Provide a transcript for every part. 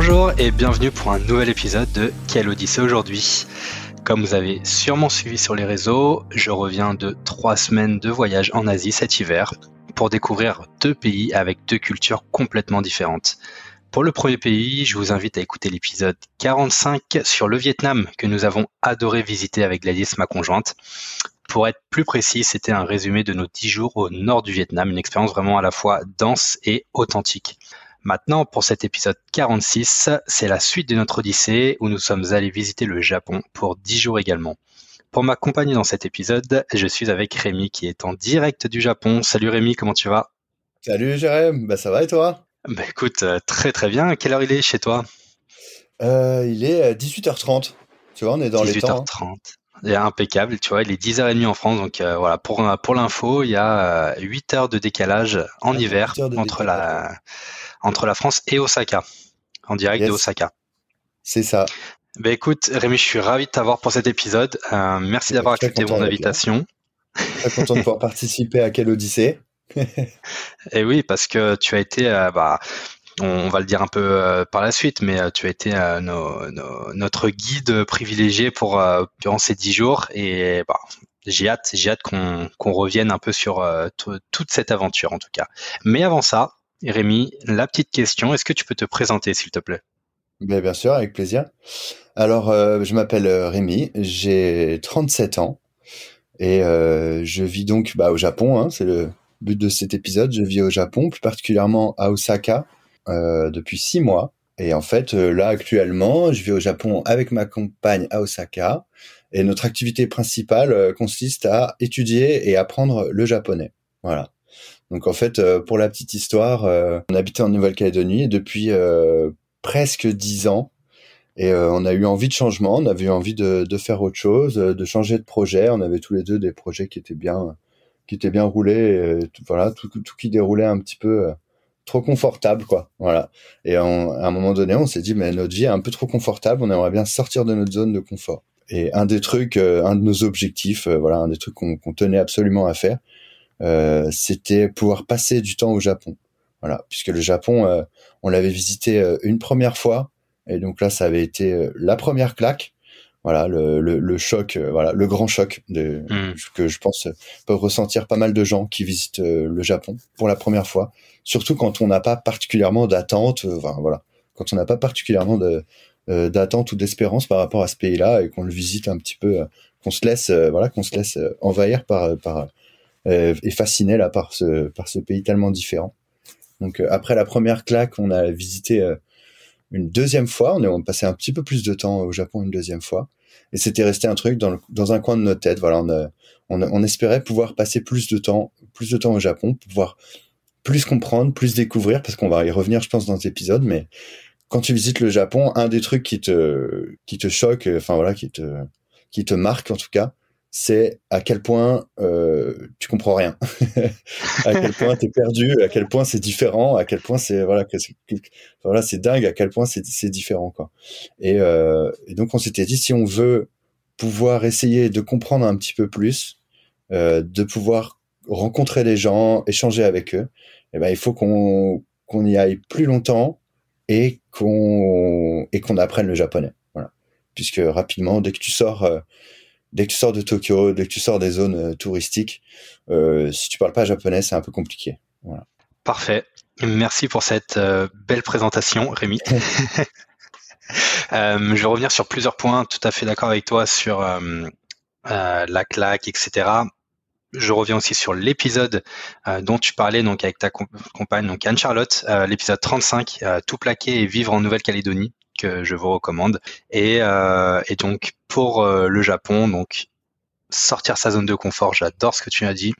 Bonjour et bienvenue pour un nouvel épisode de Quelle Odyssée aujourd'hui. Comme vous avez sûrement suivi sur les réseaux, je reviens de trois semaines de voyage en Asie cet hiver pour découvrir deux pays avec deux cultures complètement différentes. Pour le premier pays, je vous invite à écouter l'épisode 45 sur le Vietnam que nous avons adoré visiter avec Gladys, ma conjointe. Pour être plus précis, c'était un résumé de nos dix jours au nord du Vietnam, une expérience vraiment à la fois dense et authentique. Maintenant, pour cet épisode 46, c'est la suite de notre odyssée où nous sommes allés visiter le Japon pour 10 jours également. Pour m'accompagner dans cet épisode, je suis avec Rémi qui est en direct du Japon. Salut Rémi, comment tu vas? Salut Jérém, bah ça va et toi? Bah écoute, euh, très très bien. Quelle heure il est chez toi? Euh, Il est 18h30. Tu vois, on est dans les temps. 18h30. Hein. Impeccable, tu vois, il est 10h30 en France, donc euh, voilà, pour, pour l'info, il y a 8 heures de décalage en ah, hiver entre la, entre la France et Osaka, en direct de Osaka. C'est ça. Ben écoute, Rémi, je suis ravi de t'avoir pour cet épisode. Euh, merci d'avoir accepté mon invitation. Très content de pouvoir participer à quelle Odyssée. et oui, parce que tu as été, euh, bah, on, va le dire un peu euh, par la suite, mais tu as été notre guide privilégié pour durant ces dix jours. Et bah, j'ai hâte, j'ai hâte qu'on revienne un peu sur toute cette aventure en tout cas. Mais avant ça, Rémi, la petite question, est-ce que tu peux te présenter s'il te plaît? Bien, bien sûr, avec plaisir. Alors, euh, je m'appelle euh, Rémi, j'ai 37 ans et euh, je vis donc bah, au Japon, hein, c'est le but de cet épisode. Je vis au Japon, plus particulièrement à Osaka, depuis six mois. Et en fait, là, actuellement, je vis au Japon avec ma compagne à Osaka. Et notre activité principale consiste à étudier et apprendre le japonais. Voilà. Donc en fait, euh, pour la petite histoire, euh, on habitait en Nouvelle-Calédonie depuis euh, presque dix ans. Et on a eu envie de changement, on avait eu envie de, de, faire autre chose, de changer de projet. On avait tous les deux des projets qui étaient bien, qui étaient bien roulés. Tout, voilà, tout, tout, qui déroulait un petit peu trop confortable, quoi. Voilà. Et à un moment donné, on s'est dit, mais notre vie est un peu trop confortable. On aimerait bien sortir de notre zone de confort. Et un des trucs, un de nos objectifs, voilà, un des trucs qu'on tenait absolument à faire, euh, c'était pouvoir passer du temps au Japon. Voilà, puisque le Japon, euh, on l'avait visité euh, une première fois, et donc là, ça avait été la première claque. Voilà, le, le, le choc, voilà, le grand choc de, hmm. que je pense peuvent ressentir pas mal de gens qui visitent le Japon pour la première fois, surtout quand on n'a pas particulièrement d'attente, enfin voilà, quand on n'a pas particulièrement de d'attente ou d'espérance par rapport à ce pays-là et qu'on le visite un petit peu, qu'on se laisse, voilà, qu'on se laisse envahir par par euh, est fasciné là par ce par ce pays tellement différent. Donc euh, après la première claque, on a visité euh, une deuxième fois. On est passé un petit peu plus de temps au Japon une deuxième fois. Et c'était resté un truc dans, un coin de notre tête. Voilà, on, espérait pouvoir passer plus de temps, plus de temps au Japon, pouvoir plus comprendre, plus découvrir, parce qu'on va y revenir, je pense, dans cet épisode. Mais quand tu visites le Japon, un des trucs qui te, qui te choque, enfin voilà, qui te, qui te marque en tout cas, c'est à quel point euh, tu comprends rien, à quel point tu es perdu, à quel point c'est différent, à quel point c'est voilà, voilà c'est dingue, à quel point c'est différent quoi. Et, euh, et, donc on s'était dit si on veut pouvoir essayer de comprendre un petit peu plus, euh, de pouvoir rencontrer les gens, échanger avec eux, eh ben il faut qu'on qu'on y aille plus longtemps et qu'on et qu'on apprenne le japonais. Voilà, puisque rapidement dès que tu sors euh, dès que tu sors de Tokyo, dès que tu sors des zones euh, touristiques, euh, si tu parles pas japonais, c'est un peu compliqué. Voilà. Parfait. Merci pour cette euh, belle présentation, Rémi. je vais revenir sur plusieurs points. Tout à fait d'accord avec toi sur la claque, etc. Je reviens aussi sur l'épisode dont tu parlais donc avec ta compagne, donc Anne Charlotte, l'épisode 35, tout plaquer et vivre en Nouvelle-Calédonie je vous recommande. Et, euh, donc pour euh, le Japon, donc sortir sa zone de confort, j'adore ce que tu as dit.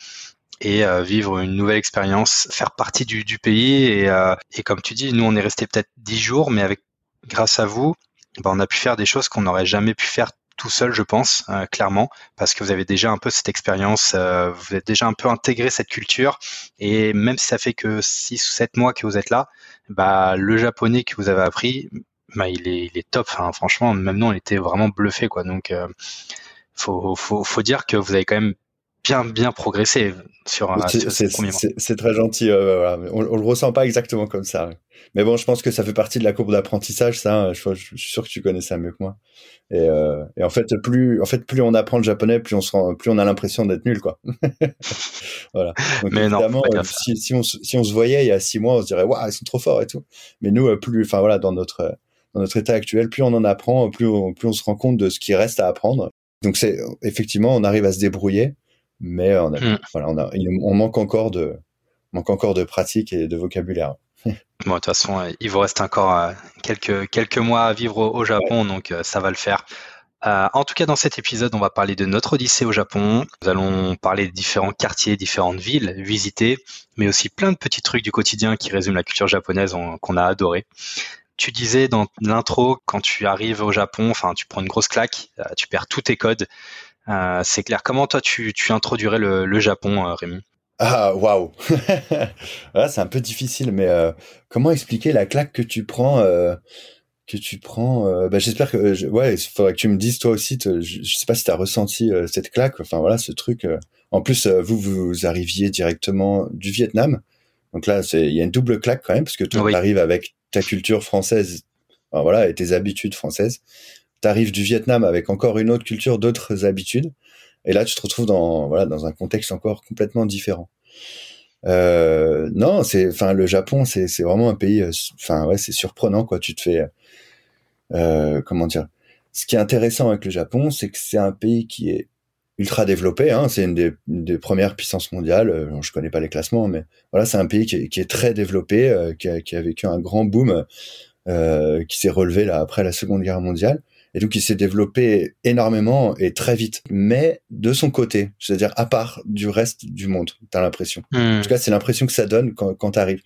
Et euh, vivre une nouvelle expérience, faire partie du, pays. Et, comme tu dis, nous on est resté peut-être dix jours, mais avec grâce à vous, ben, on a pu faire des choses qu'on n'aurait jamais pu faire tout seul, je pense, clairement, parce que vous avez déjà un peu cette expérience, vous êtes déjà un peu intégré cette culture, et même si ça fait que 6 ou 7 mois que vous êtes là, bah, le japonais que vous avez appris, bah, il, est, il est top. franchement, même nous, on était vraiment bluffé, quoi. Donc, faut, faut, faut dire que vous avez quand même bien bien progressé sur, un C'est très gentil. on, on, le ressent pas exactement comme ça. Mais bon, je pense que ça fait partie de la courbe d'apprentissage. Ça, je, je, suis sûr que tu connais ça mieux que moi. Et, euh, et, en fait, plus en fait plus on apprend le japonais, plus on se rend, plus on a l'impression d'être nul, quoi. voilà. Donc, Mais évidemment, non, si, si, on, si on se voyait il y a six mois, on se dirait waouh, ils sont trop forts et tout. Mais nous, euh, plus, enfin voilà, dans notre dans notre état actuel, plus on en apprend, plus on, plus on se rend compte de ce qui reste à apprendre. Donc c'est effectivement, on arrive à se débrouiller mais on, hmm. voilà, on, a, on manque encore de manque encore de pratique et de vocabulaire. bon, de toute façon, euh, il vous reste encore euh, quelques quelques mois à vivre au, Japon, donc euh, ça va le faire. en tout cas, dans cet épisode, on va parler de notre odyssée au Japon. Nous allons parler des différents quartiers, différentes villes visitées, mais aussi plein de petits trucs du quotidien qui résument la culture japonaise qu'on a adoré. Tu disais dans l'intro, quand tu arrives au Japon, enfin, tu prends une grosse claque, tu perds tous tes codes. Euh, c'est clair. Comment toi tu, introduirais le, Japon, euh, Rémi? Ah waouh, c'est un peu difficile, mais euh, comment expliquer la claque que tu prends que tu prends bah, j'espère que ouais il faudrait que tu me dises toi aussi je, je, sais pas si tu as ressenti cette claque. Enfin voilà ce truc en plus vous vous arriviez directement du Vietnam. Donc là il y a une double claque quand même parce que tu arrives avec ta culture française voilà et tes habitudes françaises t'arrives du Vietnam avec encore une autre culture, d'autres habitudes, et là tu te retrouves dans voilà dans un contexte encore complètement différent. Euh, non, c'est enfin le Japon, c'est c'est vraiment un pays, euh, enfin ouais, c'est surprenant quoi. Tu te fais euh, comment dire? Ce qui est intéressant avec le Japon, c'est que c'est un pays qui est ultra développé. Hein, c'est une des, des, premières puissances mondiales. Euh, je connais pas les classements, mais voilà, c'est un pays qui est, qui est très développé, euh, qui, a, qui, a, vécu un grand boom, euh, qui s'est relevé là après la Seconde Guerre mondiale. Et donc, il s'est développé énormément et très vite, mais de son côté, c'est-à-dire à part du reste du monde, t'as l'impression. Hmm. En tout cas, c'est l'impression que ça donne quand, quand t'arrives.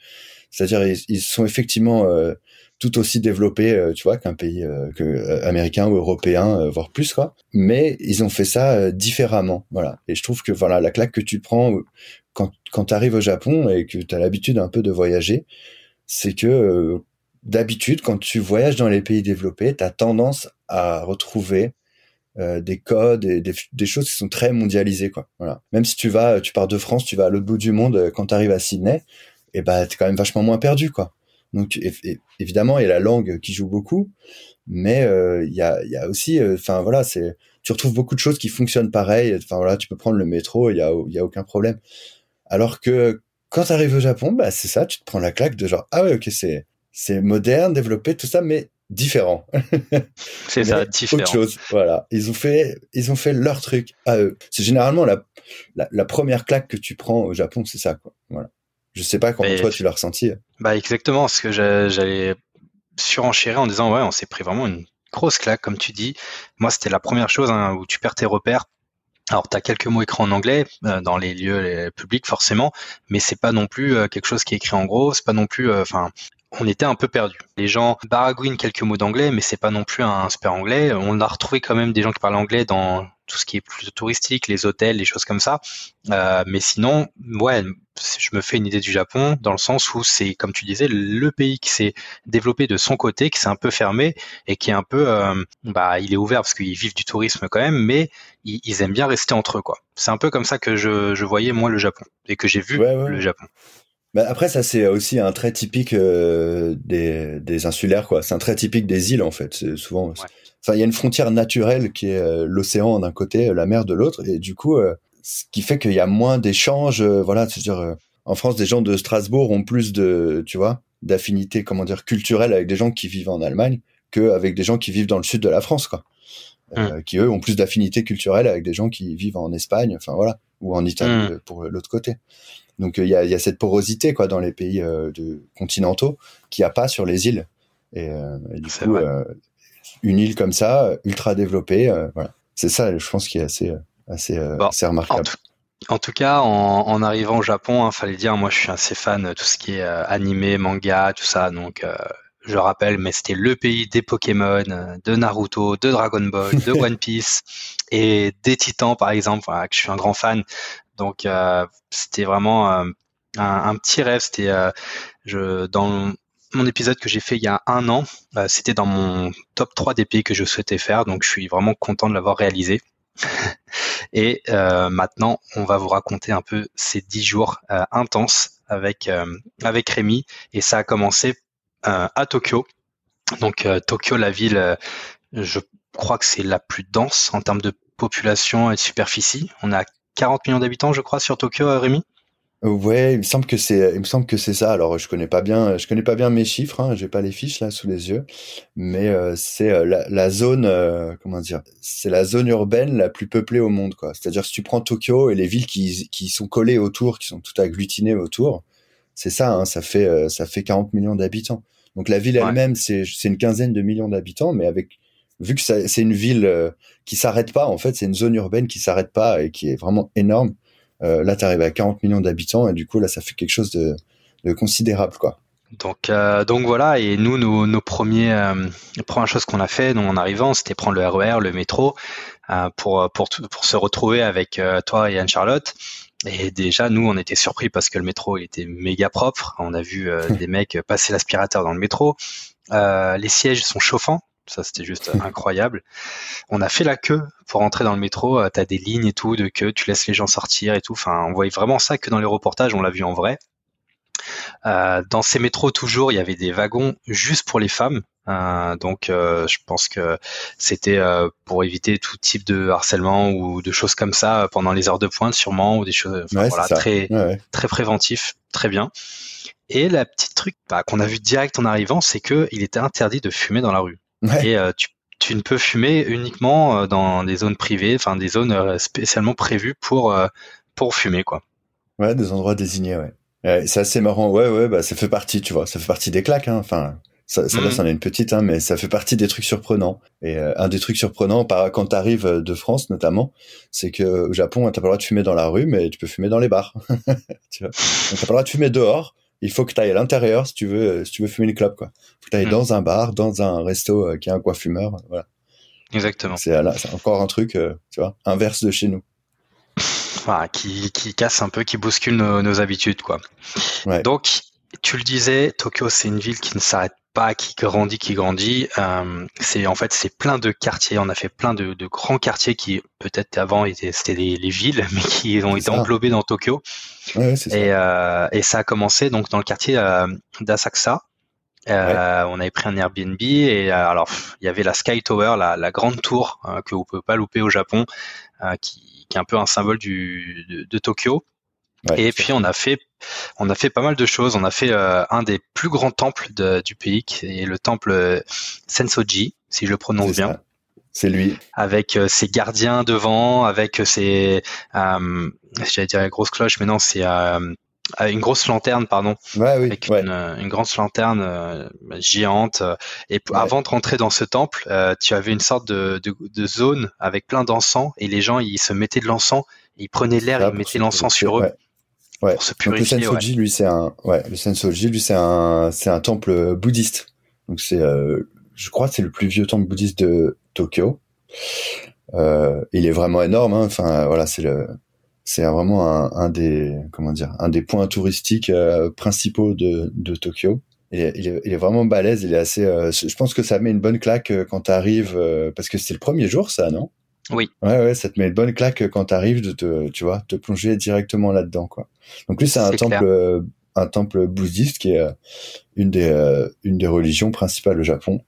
C'est-à-dire, ils, sont effectivement euh, tout aussi développés, euh, tu vois, qu'un pays euh, que, américain ou européen, voire plus, quoi. Mais ils ont fait ça différemment, voilà. Et je trouve que voilà, la claque que tu prends quand quand t'arrives au Japon et que t'as l'habitude un peu de voyager, c'est que d'habitude, quand tu voyages dans les pays développés, tu as tendance à retrouver euh, des codes et des, choses qui sont très mondialisées quoi voilà même si tu vas tu pars de France tu vas à l'autre bout du monde euh, quand tu arrives à Sydney et ben t'es quand même vachement moins perdu quoi donc évidemment il y a la langue qui joue beaucoup mais euh, il y a il y a aussi enfin voilà c'est tu retrouves beaucoup de choses qui fonctionnent pareil enfin voilà tu peux prendre le métro il y a il y a aucun problème alors que quand tu arrives au Japon bah c'est ça tu te prends la claque de genre ah ouais ok c'est c'est moderne développé tout ça mais différent. C'est ça, différent. Autre chose, voilà. Ils ont fait, ils ont fait leur truc à eux. C'est généralement la, la, première claque que tu prends au Japon, c'est ça, quoi. Voilà. Je sais pas comment toi tu l'as ressenti. Bah exactement, ce que j'allais surenchérir en disant ouais, on s'est pris vraiment une grosse claque, comme tu dis. Moi, c'était la première chose hein, où tu perds tes repères. Alors, tu as quelques mots écrits en anglais euh, dans les lieux publics forcément, mais c'est pas non plus euh, quelque chose qui est écrit en gros. C'est pas non plus, euh, enfin, on était un peu perdu. Les gens baragouinent quelques mots d'anglais, mais c'est pas non plus un super anglais. On a retrouvé quand même des gens qui parlent anglais dans tout ce qui est plus touristique, les hôtels, les choses comme ça. Euh, mais sinon, ouais, je me fais une idée du Japon dans le sens où c'est, comme tu disais, le pays qui s'est développé de son côté, qui s'est un peu fermé et qui est un peu, euh, bah, il est ouvert parce qu'ils vivent du tourisme quand même, mais ils, aiment bien rester entre eux, quoi. C'est un peu comme ça que je, voyais moi le Japon et que j'ai vu le Japon. Bah après, ça c'est aussi un trait typique euh, des, des, insulaires, quoi. C'est un trait typique des îles, en fait. C'est souvent. Enfin, il y a une frontière naturelle qui est euh, l'océan d'un côté, la mer de l'autre, et du coup, euh, ce qui fait qu'il y a moins d'échanges. voilà, c'est-à-dire, en France, des gens de Strasbourg ont plus de, tu vois, d'affinité, comment dire, culturelle avec des gens qui vivent en Allemagne qu'avec des gens qui vivent dans le sud de la France, quoi. Hum. qui eux ont plus d'affinité culturelle avec des gens qui vivent en Espagne, enfin voilà, ou en Italie hum. pour l'autre côté. Donc euh, il y a, y, a, cette porosité quoi dans les pays euh, de, continentaux qu'il n'y a pas sur les îles. Et, euh, du coup, une île comme ça, ultra développée, voilà. C'est ça, je pense, qui est assez, assez, assez remarquable. En tout, cas, en, en, arrivant au Japon, il hein, fallait dire, moi, je suis assez fan de tout ce qui est animé, manga, tout ça. Donc, je rappelle, mais c'était le pays des Pokémon, de Naruto, de Dragon Ball, de One Piece et des Titans par exemple, que je suis un grand fan. Donc c'était vraiment un, un, petit rêve. C'était je dans mon épisode que j'ai fait il y a un an, c'était dans mon top 3 des pays que je souhaitais faire, donc je suis vraiment content de l'avoir réalisé. Et euh, maintenant, on va vous raconter un peu ces dix jours euh, intenses avec euh, avec Rémi. Et ça a commencé à Tokyo. Donc Tokyo, la ville, je crois que c'est la plus dense en termes de population et de superficie. On a 40 millions d'habitants, je crois, sur Tokyo, Rémi? Ouais, il me semble que c'est, il me semble que c'est ça. Alors, je connais pas bien, je connais pas bien mes chiffres. Hein, J'ai pas les fiches là sous les yeux, mais euh, c'est euh, la, la, zone, euh, comment dire, c'est la zone urbaine la plus peuplée au monde, quoi. C'est-à-dire si tu prends Tokyo et les villes qui, qui sont collées autour, qui sont toutes agglutinées autour, c'est ça. Hein, ça fait ça fait 40 millions d'habitants. Donc la ville elle-même, c'est c'est une quinzaine de millions d'habitants, mais avec vu que c'est une ville qui s'arrête pas, en fait, c'est une zone urbaine qui s'arrête pas et qui est vraiment énorme euh, là, tu arrives à 40 millions d'habitants et du coup, là, ça fait quelque chose de, considérable, quoi. Donc, euh, donc voilà, et nous, nos, nos premiers, euh, les premières choses qu'on a fait en arrivant, c'était prendre le RER, e le métro, pour, pour, pour se retrouver avec toi et Anne-Charlotte. Et déjà, nous, on était surpris parce que le métro il était méga propre. On a vu des mecs passer l'aspirateur dans le métro. les sièges sont chauffants, ça, c'était juste incroyable. On a fait la queue pour rentrer dans le métro. Euh, tu as des lignes et tout de queue, tu laisses les gens sortir et tout. Enfin, on voyait vraiment ça que dans les reportages, on l'a vu en vrai. Euh, dans ces métros, toujours, il y avait des wagons juste pour les femmes. Euh, donc, je pense que c'était pour éviter tout type de harcèlement ou de choses comme ça pendant les heures de pointe, sûrement, ou des choses voilà, très, très préventif, très bien. Et la petite truc bah, qu'on a vu direct en arrivant, c'est que il était interdit de fumer dans la rue. Et euh, tu, tu, ne peux fumer uniquement euh, dans des zones privées, enfin des zones euh, spécialement prévues pour pour fumer quoi. Ouais, des endroits désignés, ouais. c'est assez marrant. Ouais, ouais, bah ça fait partie, tu vois, ça fait partie des claques. Hein. Enfin, ça, ça, mmh. est une petite, hein, mais ça fait partie des trucs surprenants. Et un des trucs surprenants, par, quand tu arrives de France notamment, c'est que au Japon, t'as pas le droit de fumer dans la rue, mais tu peux fumer dans les bars. tu vois, t'as pas le droit de fumer dehors, il faut que tu ailles à l'intérieur si tu veux euh, si tu veux fumer une clope quoi. Faut que tu ailles mm. dans un bar, dans un resto euh, qui a un coiffumeur, voilà. Exactement. C'est encore un truc euh, tu vois, inverse de chez nous. qui, qui casse un peu, qui bouscule nos, habitudes quoi. Donc tu le disais, Tokyo c'est une ville qui ne s'arrête pas qui grandit, qui grandit. Euh, c'est en fait c'est plein de quartiers. On a fait plein de, de grands quartiers qui peut-être avant étaient c'était les, villes, mais qui ont été englobés dans Tokyo. Ouais, et, ça. Euh, et ça a commencé donc dans le quartier euh, d'Asakusa. Euh, On avait pris un Airbnb et euh, alors il y avait la Sky Tower, la, la grande tour que vous pouvez pas louper au Japon, qui, qui, est un peu un symbole du, de, de Tokyo et puis on a fait on a fait pas mal de choses. On a fait euh, un des plus grands temples du pays, qui est le temple euh, Sensoji, si je le prononce bien. C'est lui. Avec euh, ses gardiens devant, avec ses, euh, j'allais dire grosse cloche, mais non, c'est une grosse lanterne, pardon. Ouais, oui, avec Une, une, grosse lanterne géante. Et avant de rentrer dans ce temple, tu avais une sorte de, de, de zone avec plein d'encens et les gens ils se mettaient de l'encens, ils prenaient l'air, ils mettaient l'encens sur eux. Ouais. le Sensoji, lui, c'est un, ouais, le Sensoji, lui, c'est un, c'est un temple bouddhiste. Donc c'est, euh, je crois, c'est le plus vieux temple bouddhiste de Tokyo. Euh, il est vraiment énorme. Hein. Enfin, voilà, c'est le, c'est vraiment un, un, des, comment dire, un des points touristiques euh, principaux de, de Tokyo. Il est, il, est, il est, vraiment balèze. Il est assez. Euh, je pense que ça met une bonne claque euh, quand tu arrives, parce que c'est le premier jour, ça, non? Oui. Ouais, ouais, ça te met une bonne claque quand t'arrives de te, tu vois, te plonger directement là-dedans, quoi. Donc lui, c'est un temple, euh, un temple bouddhiste qui est euh, une des, euh, une des religions principales au Japon,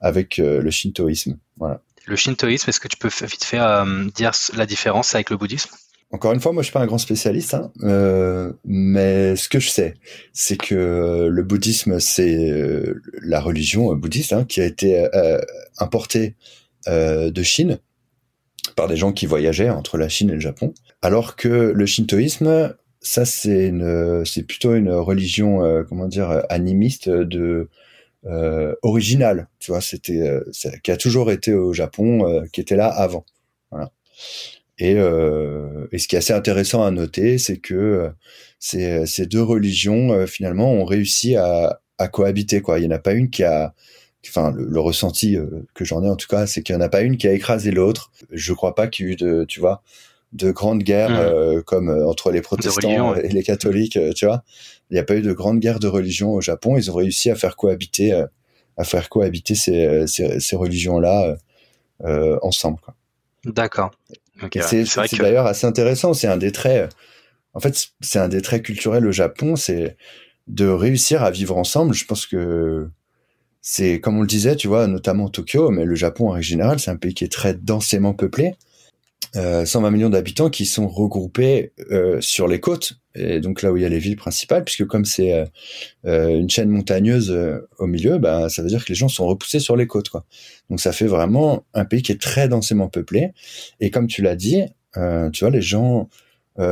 avec le shintoïsme. Voilà. Le shintoïsme, est-ce que tu peux vite faire dire la différence avec le bouddhisme? Encore une fois, moi je suis pas un grand spécialiste, hein, euh, mais ce que je sais, c'est que le bouddhisme, c'est la religion bouddhiste hein, qui a été euh, importée euh, de Chine par des gens qui voyageaient entre la Chine et le Japon. Alors que le shintoïsme, ça c'est une, c'est plutôt une religion, euh, comment dire, animiste de euh, originale. Tu vois, c'était, euh, qui a toujours été au Japon, euh, qui était là avant. Voilà. Et, et ce qui est assez intéressant à noter, c'est que ces, ces deux religions finalement ont réussi à, à cohabiter quoi. Il y en a pas une qui a enfin le, ressenti que j'en ai en tout cas, c'est qu'il y en a pas une qui a écrasé l'autre. Je crois pas qu'il y ait eu de tu vois de grandes guerres mmh. comme entre les protestants et les catholiques, tu vois. Il n'y a pas eu de grandes guerres de religion au Japon. Ils ont réussi à faire cohabiter à faire cohabiter ces, ces, ces religions-là euh, ensemble. D'accord. c'est d'ailleurs assez intéressant. C'est un des traits. En fait, c'est un des traits culturels au Japon, c'est de réussir à vivre ensemble. Je pense que c'est comme on le disait, tu vois, notamment Tokyo, mais le Japon en règle générale, c'est un pays qui est très densément peuplé. 120 euh, millions d'habitants qui sont regroupés euh, sur les côtes et donc là où il y a les villes principales puisque comme c'est euh, une chaîne montagneuse au milieu bah, ça veut dire que les gens sont repoussés sur les côtes quoi donc ça fait vraiment un pays qui est très densément peuplé et comme tu l'as dit tu vois les gens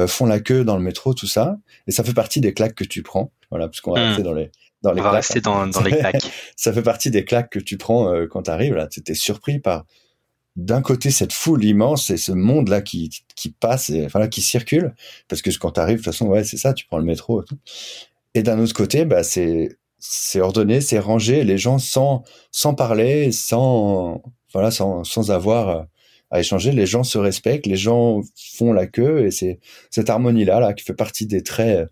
font la queue dans le métro tout ça et ça fait partie des claques que tu prends voilà parce qu'on va hmm. rester dans les dans les on va rester dans, dans les claques. Ça fait partie des claques que tu prends quand tu arrives là. Tu étais surpris par d'un côté cette foule immense et ce monde là qui qui passe et enfin là qui circule. Parce que quand tu arrives de toute façon ouais c'est ça tu prends le métro et, tout. et d'un autre côté bah c'est c'est ordonné c'est rangé les gens sans sans parler sans voilà sans sans avoir à échanger. Les gens se respectent les gens font la queue et c'est cette harmonie là là qui fait partie des traits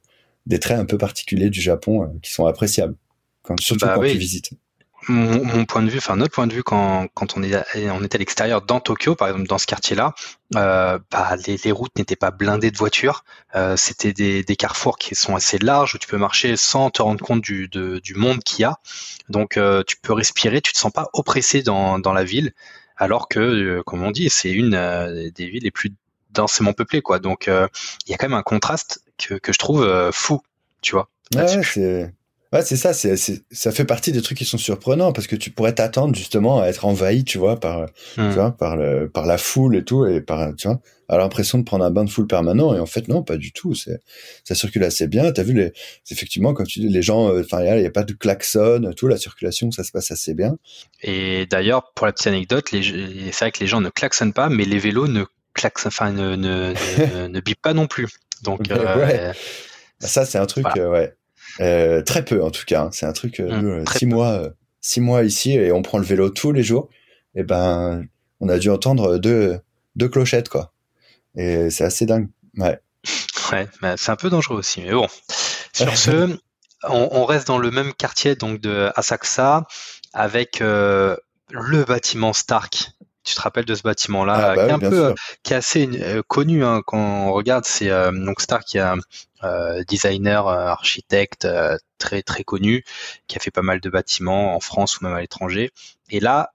des traits un peu particuliers du Japon euh, qui sont appréciables quand surtout bah quand tu visites mon, point de vue, enfin notre point de vue quand, quand on, est, on était à l'extérieur dans Tokyo, par exemple dans ce quartier-là, euh, bah, les, les, routes n'étaient pas blindées de voitures. Euh, C'était des, des, carrefours qui sont assez larges où tu peux marcher sans te rendre compte du, de, du monde qu'il y a. Donc euh, tu peux respirer, tu te sens pas oppressé dans, dans la ville, alors que, euh, comme on dit, c'est une euh, des villes les plus densément peuplées, quoi. Donc il y a quand même un contraste que, que je trouve fou, tu vois. Ouais, c'est Ouais, ça, c'est, ça fait partie des trucs qui sont surprenants parce que tu pourrais t'attendre justement à être envahi, tu vois, par, tu hmm. vois, par le, par la foule et tout, et par, tu vois, à l'impression de prendre un bain de foule permanent. Et en fait, non, pas du tout. C'est, ça circule assez bien. T'as vu les, effectivement, comme tu dis, les gens, euh, enfin, il n'y a, pas de klaxon, tout, la circulation, ça se passe assez bien. Et d'ailleurs, pour la petite anecdote, c'est vrai que les gens ne klaxonnent pas, mais les vélos ne klaxonnent, enfin, ne, ne, ne, bipent pas non plus. Donc, euh, bah, ça, c'est un truc, euh, ouais. Euh, très peu en tout cas. Hein. C'est un truc. Mmh, euh, six mois, six mois ici et on prend le vélo tous les jours. Et eh ben, on a dû entendre deux deux clochettes quoi. Et c'est assez dingue. Ouais. Ouais, bah, c'est un peu dangereux aussi. Mais bon. Sur ce, on, reste dans le même quartier donc de Asakusa avec le bâtiment Stark tu te rappelles de ce bâtiment-là, ah, bah qui est un peu, qui est assez euh, connu hein, quand on regarde. C'est euh, donc Stark, qui est un euh, designer, architecte très très connu, qui a fait pas mal de bâtiments en France ou même à l'étranger. Et là,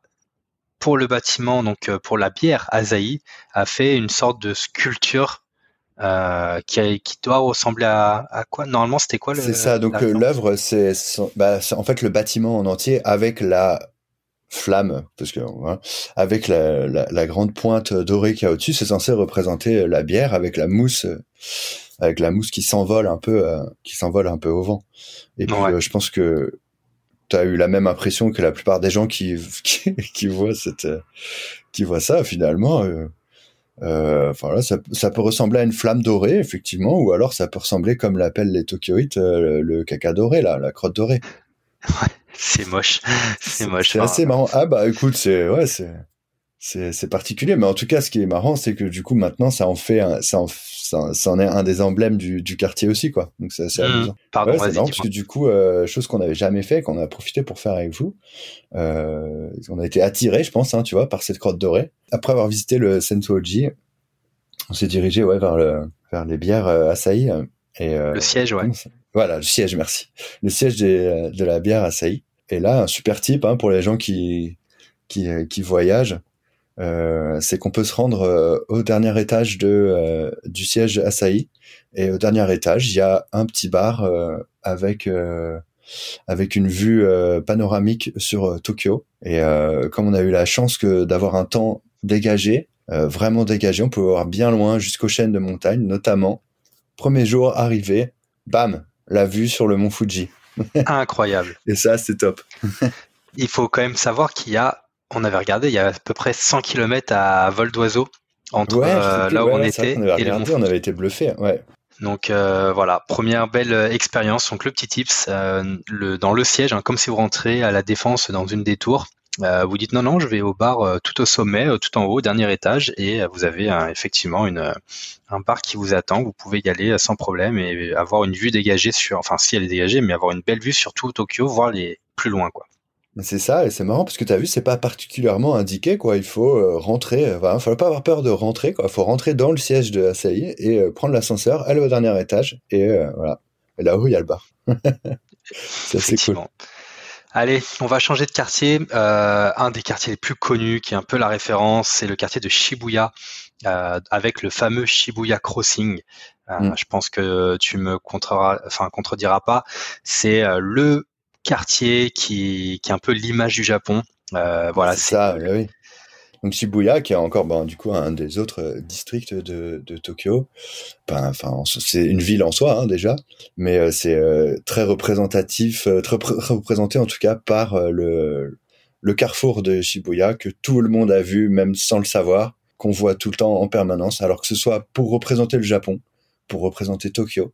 pour le bâtiment, donc pour la bière Asahi, a fait une sorte de sculpture euh, qui, qui, doit ressembler à, à quoi? Normalement, c'était quoi le C'est ça. Donc l'œuvre, c'est bah, en fait le bâtiment en entier avec la flamme, parce que avec la, la, grande pointe dorée qu'il y a au-dessus, c'est censé représenter la bière avec la mousse, avec la mousse qui s'envole un peu, euh, qui s'envole un peu au vent. Et puis euh, je pense que tu as eu la même impression que la plupart des gens qui qui, qui voient cette, qui voient ça finalement. Euh, euh, enfin là, ça, ça, peut ressembler à une flamme dorée, effectivement, ou alors ça peut ressembler, comme l'appellent les Tokyoïtes, le, caca doré, là, la crotte dorée. C'est moche. C'est moche. C'est assez marrant. Ah bah écoute, c'est ouais, c'est c'est particulier, mais en tout cas, ce qui est marrant, c'est que du coup maintenant, ça en fait, un, ça, en, ça, en est un des emblèmes du, du quartier aussi, quoi. Donc c'est assez mmh. amusant. Pardon, ouais, c'est marrant parce que du coup, euh, chose qu'on n'avait jamais fait, qu'on a profité pour faire avec vous, euh, on a été attiré, je pense, hein, tu vois, par cette crotte dorée. Après avoir visité le Sensoji, on s'est dirigé ouais vers le vers les bières euh, Asahi et euh, le siège, ouais. Voilà, le siège, merci. Le siège des, de la bière Asahi. Et là, un super tip hein, pour les gens qui qui, qui voyagent, euh, c'est qu'on peut se rendre euh, au dernier étage de euh, du siège Asahi. Et au dernier étage, il y a un petit bar euh, avec avec une vue panoramique sur Tokyo. Et comme on a eu la chance que d'avoir un temps dégagé, vraiment dégagé, on peut voir bien loin jusqu'aux chaînes de montagnes, notamment. Premier jour arrivé, bam, la vue sur le mont Fuji. Incroyable. Et ça, c'est top. il faut quand même savoir qu'il y a, on avait regardé, il y a à peu près 100 km à vol d'oiseau entre euh, là où on était et le On avait été bluffé, ouais. Donc voilà, première belle expérience. Donc le petit tips, le, dans le siège, hein, comme si vous rentrez à la défense dans une des tours, euh, vous dites non, non, je vais au bar euh, tout au sommet, euh, tout en haut, dernier étage, et vous avez effectivement une, un bar qui vous attend. Vous pouvez y aller sans problème et avoir une vue dégagée sur, enfin si elle est dégagée, mais avoir une belle vue sur tout Tokyo, voir les plus loin, quoi. C'est ça, et c'est marrant parce que tu as vu, c'est pas particulièrement indiqué, quoi. Il faut rentrer, il ne faut pas avoir peur de rentrer, quoi. Il faut rentrer dans le siège de Asahi et prendre l'ascenseur, aller au dernier étage, et voilà. Et là-haut, il y a le bar. c'est assez cool. Allez, on va changer de quartier. Euh, un des quartiers les plus connus, qui est un peu la référence, c'est le quartier de Shibuya, euh, avec le fameux Shibuya Crossing. Euh, mm. Je pense que tu me enfin, contrediras pas. C'est le quartier qui, qui est un peu l'image du Japon. voilà, c'est ça. Oui. Donc Shibuya, qui est encore ben, du coup un des autres euh, districts de, Tokyo. Ben, enfin, c'est une ville en soi hein, déjà, mais euh, c'est euh, très représentatif, très représenté en tout cas par le le carrefour de Shibuya que tout le monde a vu, même sans le savoir, qu'on voit tout le temps en permanence, alors que ce soit pour représenter le Japon, pour représenter Tokyo,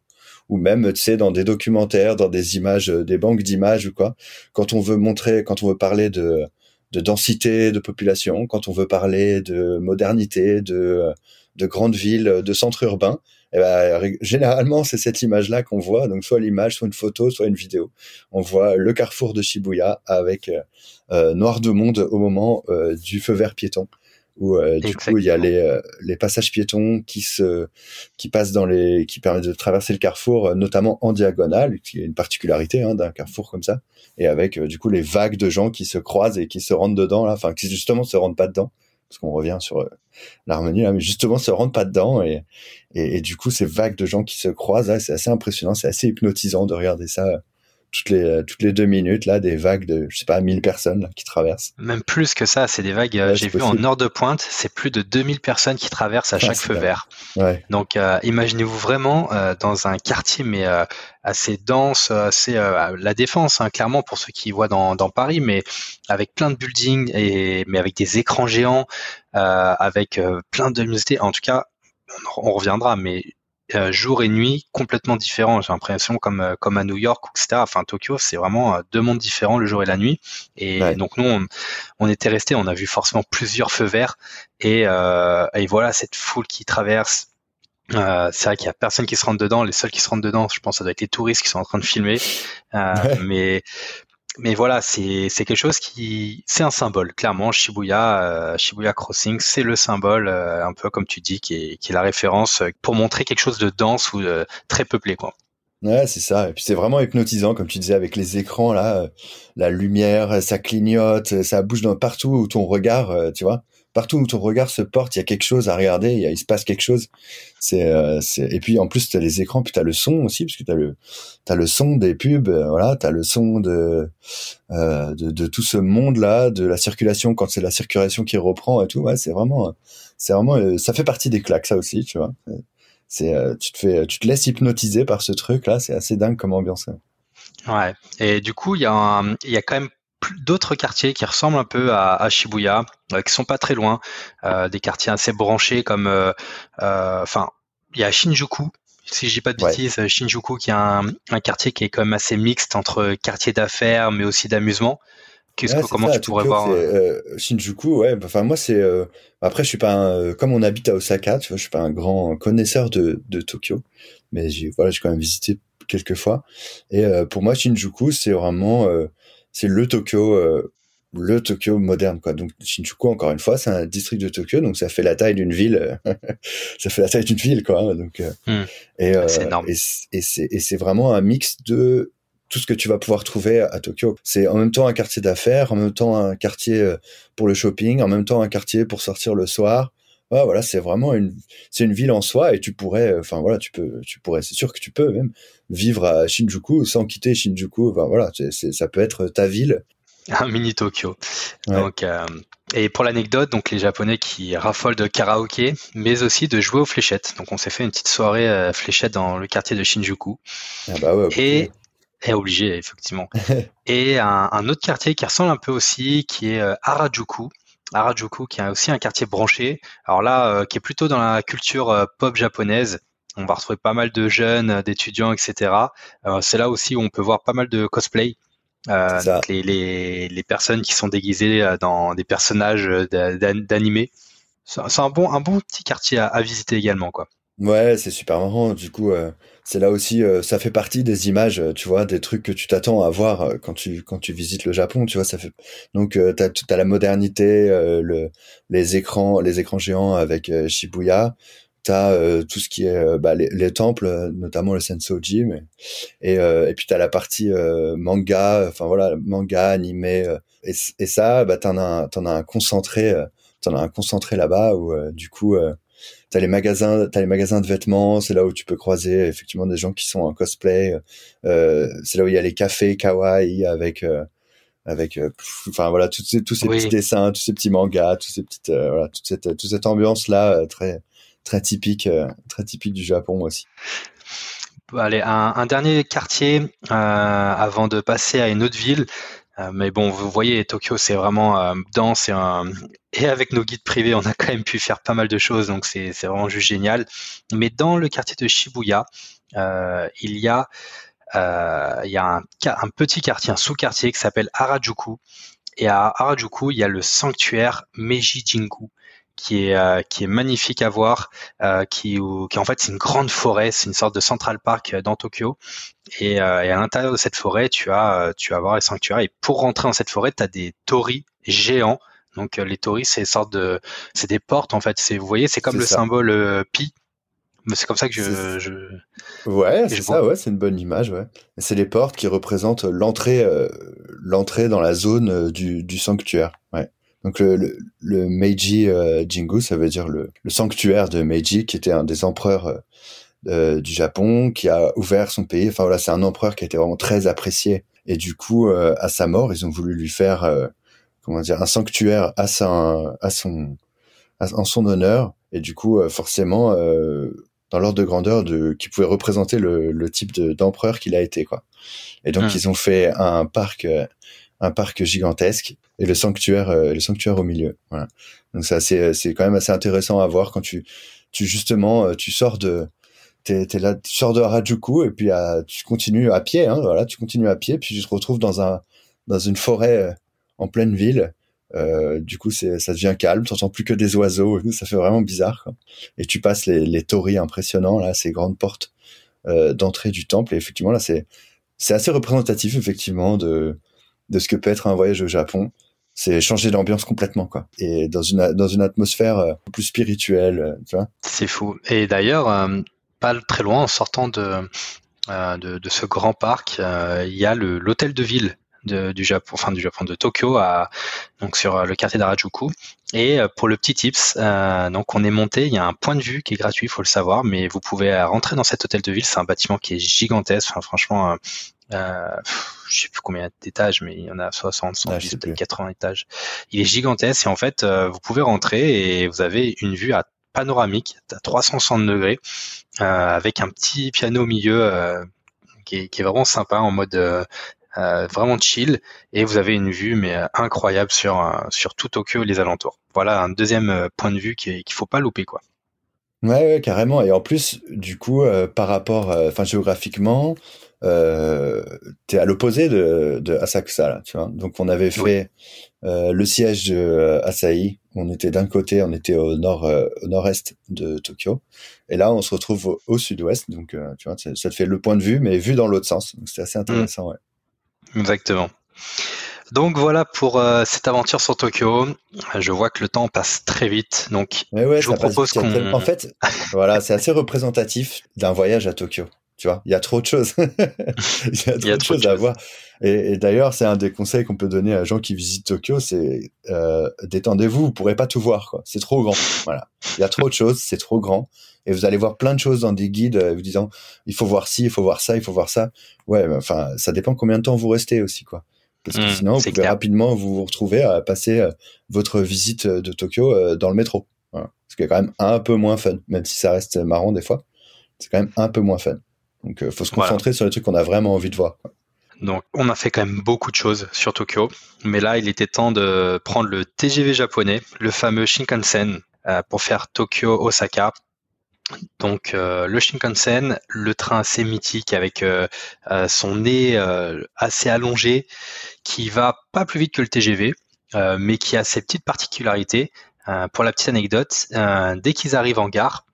ou même tu sais dans des documentaires, dans des images, des banques d'images ou quoi. Quand on veut montrer, quand on veut parler de de densité de population, quand on veut parler de modernité, de, de grandes villes, de centres urbains, eh ben, généralement, c'est cette image-là qu'on voit. Donc, soit l'image, soit une photo, soit une vidéo. On voit le carrefour de Shibuya avec euh, noir de monde au moment euh, du feu vert piéton où euh, du coup il y a les, euh, les passages piétons qui se qui passent dans les qui permettent de traverser le carrefour euh, notamment en diagonale qui est une particularité hein, d'un carrefour comme ça et avec du coup les vagues de gens qui se croisent et qui se rendent dedans là enfin qui justement se rendent pas dedans parce qu'on revient sur l'harmonie là mais justement se rendent pas dedans et, et, et du coup ces vagues de gens qui se croisent c'est assez impressionnant c'est assez hypnotisant de regarder ça toutes les euh, toutes les deux minutes là des vagues de je sais pas 1000 personnes qui traversent. Même plus que ça, c'est des vagues. Euh, j'ai vu en nord de pointe, c'est plus de 2000 personnes qui traversent à chaque feu vert. Ouais. Donc euh, imaginez-vous vraiment dans un quartier mais assez dense, assez la défense hein, clairement pour ceux qui voient dans, dans Paris, mais avec plein de buildings et mais avec des écrans géants, avec plein de luminosité. En tout cas, on, on reviendra, mais euh, jour et nuit complètement différents. J'ai l'impression comme euh, comme à New York, etc. Enfin Tokyo, c'est vraiment euh, deux mondes différents, le jour et la nuit. Et donc nous, on, on était restés, on a vu forcément plusieurs feux verts et, et voilà cette foule qui traverse. Euh, c'est vrai qu'il y a personne qui se rentre dedans. Les seuls qui se rentrent dedans, je pense, ça doit être les touristes qui sont en train de filmer. Euh, mais mais voilà, c'est quelque chose qui c'est un symbole clairement. Shibuya, euh, Shibuya Crossing, c'est le symbole euh, un peu comme tu dis qui est, qui est la référence euh, pour montrer quelque chose de dense ou très peuplé quoi. Ouais, c'est ça. Et puis c'est vraiment hypnotisant, comme tu disais, avec les écrans là, la lumière, ça clignote, ça bouge dans partout où ton regard, tu vois partout où ton regard se porte, il y a quelque chose à regarder, il, se passe quelque chose. C'est, euh, et puis en plus tu as les écrans, puis tu as le son aussi, parce que tu as le, as le son des pubs, euh, voilà, tu as le son de, euh, de, de, tout ce monde-là, de la circulation, quand c'est la circulation qui reprend et tout. Ouais, c'est vraiment, c'est vraiment, euh, ça fait partie des claques, ça aussi, tu vois. C'est, tu te fais, tu te laisses hypnotiser par ce truc-là, c'est assez dingue comme ambiance. Ouais. Et du coup, il y a, il y a quand même d'autres quartiers qui ressemblent un peu à, Shibuya, euh, qui sont pas très loin, euh, des quartiers assez branchés comme, euh, enfin, il y a Shinjuku. Si je dis pas de bêtises, Shinjuku qui est un, quartier qui est quand même assez mixte entre quartier d'affaires mais aussi d'amusement. Qu'est-ce que, comment tu pourrais voir Shinjuku, ouais. Enfin moi c'est après je suis pas un, comme on habite à Osaka, tu vois, je suis pas un grand connaisseur de, de Tokyo, mais j'ai voilà j'ai quand même visité quelques fois. Et pour moi Shinjuku c'est vraiment c'est le Tokyo euh, le Tokyo moderne quoi. Donc Shinjuku encore une fois, c'est un district de Tokyo donc ça fait la taille d'une ville ça fait la taille d'une ville quoi. Hein. donc euh, hmm. et, euh, et c'est et c'est vraiment un mix de tout ce que tu vas pouvoir trouver à Tokyo. C'est en même temps un quartier d'affaires, en même temps un quartier pour le shopping, en même temps un quartier pour sortir le soir, voilà, c'est vraiment une, c'est une ville en soi et tu pourrais, enfin voilà, tu peux, tu pourrais, c'est sûr que tu peux même vivre à Shinjuku sans quitter Shinjuku. Enfin voilà, c'est, ça peut être ta ville. Un mini Tokyo. Donc, euh, et pour l'anecdote, donc les Japonais qui raffolent de karaoké, mais aussi de jouer aux fléchettes. Donc on s'est fait une petite soirée euh, fléchette dans le quartier de Shinjuku. Ah bah ouais, et est obligé effectivement. et un, un, autre quartier qui ressemble un peu aussi, qui est euh, Harajuku. Harajuku, qui est aussi un quartier branché. Alors là, euh, qui est plutôt dans la culture euh, pop japonaise. On va retrouver pas mal de jeunes, d'étudiants, etc. c'est là aussi où on peut voir pas mal de cosplay. les, les, personnes qui sont déguisées dans des personnages d'animés. C'est un bon, un bon petit quartier à, à visiter également, quoi. Ouais, c'est super marrant. Du coup, euh, c'est là aussi, euh, ça fait partie des images, euh, tu vois, des trucs que tu t'attends à voir quand tu quand tu visites le Japon, tu vois. Ça fait donc t'as as la modernité, le les écrans les écrans géants avec Shibuya. T'as tout ce qui est bah, les, temples, notamment le Sensoji, mais et et puis t'as la partie manga, enfin voilà, manga animé et, et ça, bah t'en as t'en as un concentré, t'en as un concentré là-bas où du coup t'as les magasins, t'as les magasins de vêtements, c'est là où tu peux croiser effectivement des gens qui sont en cosplay. Euh, c'est là où il y a les cafés kawaii avec euh, avec euh, enfin voilà tous ces tous ces petits dessins, tous ces petits mangas, tous ces petites voilà toute cette toute cette ambiance là très très typique très typique du Japon aussi. Allez, un, un dernier quartier avant de passer à une autre ville. Euh, mais bon, vous voyez, Tokyo, c'est vraiment euh, dense et, et avec nos guides privés, on a quand même pu faire pas mal de choses, donc c'est vraiment juste génial. Mais dans le quartier de Shibuya, euh, il y a, un, un petit quartier, un sous-quartier qui s'appelle Harajuku. Et à Harajuku, il y a le sanctuaire Meiji Jingu qui est euh, qui est magnifique à voir, euh, qui qui en fait c'est une grande forêt, c'est une sorte de Central Park euh, dans Tokyo. Et, et à l'intérieur de cette forêt, tu as tu vas voir les sanctuaires. Et pour rentrer dans cette forêt, tu as des torii géants. Donc les torii, c'est sorte de c'est des portes en fait. C'est vous voyez, c'est comme le symbole pi. C'est comme ça que je, je... ouais c'est ça ouais c'est une bonne image ouais c'est les portes qui représentent l'entrée l'entrée dans la zone du, du sanctuaire ouais donc le, le, Meiji euh, Jingu, ça veut dire le, le, sanctuaire de Meiji, qui était un des empereurs euh, euh, du Japon, qui a ouvert son pays. Enfin voilà, c'est un empereur qui a été vraiment très apprécié. Et du coup, à sa mort, ils ont voulu lui faire comment dire un sanctuaire à son à son en son honneur. Et du coup, forcément, dans l'ordre de grandeur de qui pouvait représenter le, le type d'empereur qu'il a été quoi. Et donc, mmh. ils ont fait un parc un parc gigantesque et le sanctuaire, euh, le sanctuaire au milieu. Voilà. Donc c'est assez, c'est quand même assez intéressant à voir quand tu, tu justement, euh, tu sors de, t'es, t'es là, tu sors de Harajuku et puis tu continues à pied, hein, voilà, tu continues à pied puis tu te retrouves dans un, dans une forêt euh, en pleine ville. Euh, du coup, c'est, ça devient calme. T'entends plus que des oiseaux. Ça fait vraiment bizarre. Quoi. Et tu passes les, les torii impressionnants là, ces grandes portes euh, d'entrée du temple. Et effectivement, là, c'est, c'est assez représentatif effectivement de de ce que peut être un voyage au Japon. C'est changer d'ambiance complètement, quoi. Et dans une, dans une atmosphère euh, plus spirituelle, euh, tu vois. C'est fou. Et d'ailleurs, euh, pas très loin, en sortant de, de, de, ce grand parc, il y a l'hôtel de ville de, du Japon, enfin du Japon de Tokyo, à, donc sur le quartier d'Harajuku. Et pour le petit tips, euh, donc on est monté, il y a un point de vue qui est gratuit, il faut le savoir, mais vous pouvez rentrer dans cet hôtel de ville. C'est un bâtiment qui est gigantesque. Enfin, franchement, euh, je sais plus combien d'étages, mais il y en a 60, 110, peut-être 80 étages. Il est gigantesque et en fait, euh, vous pouvez rentrer et vous avez une vue à panoramique à 360 degrés euh, avec un petit piano au milieu euh, qui est, qui, est, vraiment sympa en mode euh, vraiment chill et vous avez une vue mais incroyable sur sur tout Tokyo et les alentours. Voilà un deuxième point de vue qu'il faut pas louper quoi. Ouais, ouais, carrément. Et en plus, du coup, par rapport, enfin géographiquement, euh, t'es à l'opposé de, de Asakusa là, tu vois. Donc on avait fait euh, le siège de euh, Asahi. On était d'un côté, on était au nord, euh, au nord-est de Tokyo, et là on se retrouve au, sud-ouest. Donc tu vois, ça, te fait le point de vue, mais vu dans l'autre sens. Donc c'est assez intéressant, ouais. Exactement. Donc voilà pour cette aventure sur Tokyo. Je vois que le temps passe très vite, donc ouais, je vous propose qu'on. En fait, voilà, c'est assez représentatif d'un voyage à Tokyo. Tu vois, il y a trop de choses. il y a trop de choses à voir. Et, d'ailleurs, c'est un des conseils qu'on peut donner à gens qui visitent Tokyo, c'est euh, détendez-vous, vous pourrez pas tout voir, quoi. C'est trop grand. Voilà. Il y a trop de choses, c'est trop grand. Et vous allez voir plein de choses dans des guides euh, vous disant il faut voir ci, il faut voir ça, il faut voir ça. Ouais, enfin, ça dépend combien de temps vous restez aussi, quoi. Parce que mmh, sinon, vous pouvez rapidement vous, vous retrouver à passer euh, votre visite de Tokyo dans le métro. Voilà. Ce qui est quand même un peu moins fun, même si ça reste marrant des fois. C'est quand même un peu moins fun. Donc, il euh, faut se concentrer sur les trucs qu'on a vraiment envie de voir. Donc, on a fait quand même beaucoup de choses sur Tokyo, mais là, il était temps de prendre le TGV japonais, le fameux Shinkansen, euh, pour faire Tokyo-Osaka. Donc le Shinkansen, le train assez mythique avec son nez assez allongé, qui va pas plus vite que le TGV, mais qui a ses petites particularités. pour la petite anecdote, dès qu'ils arrivent en gare,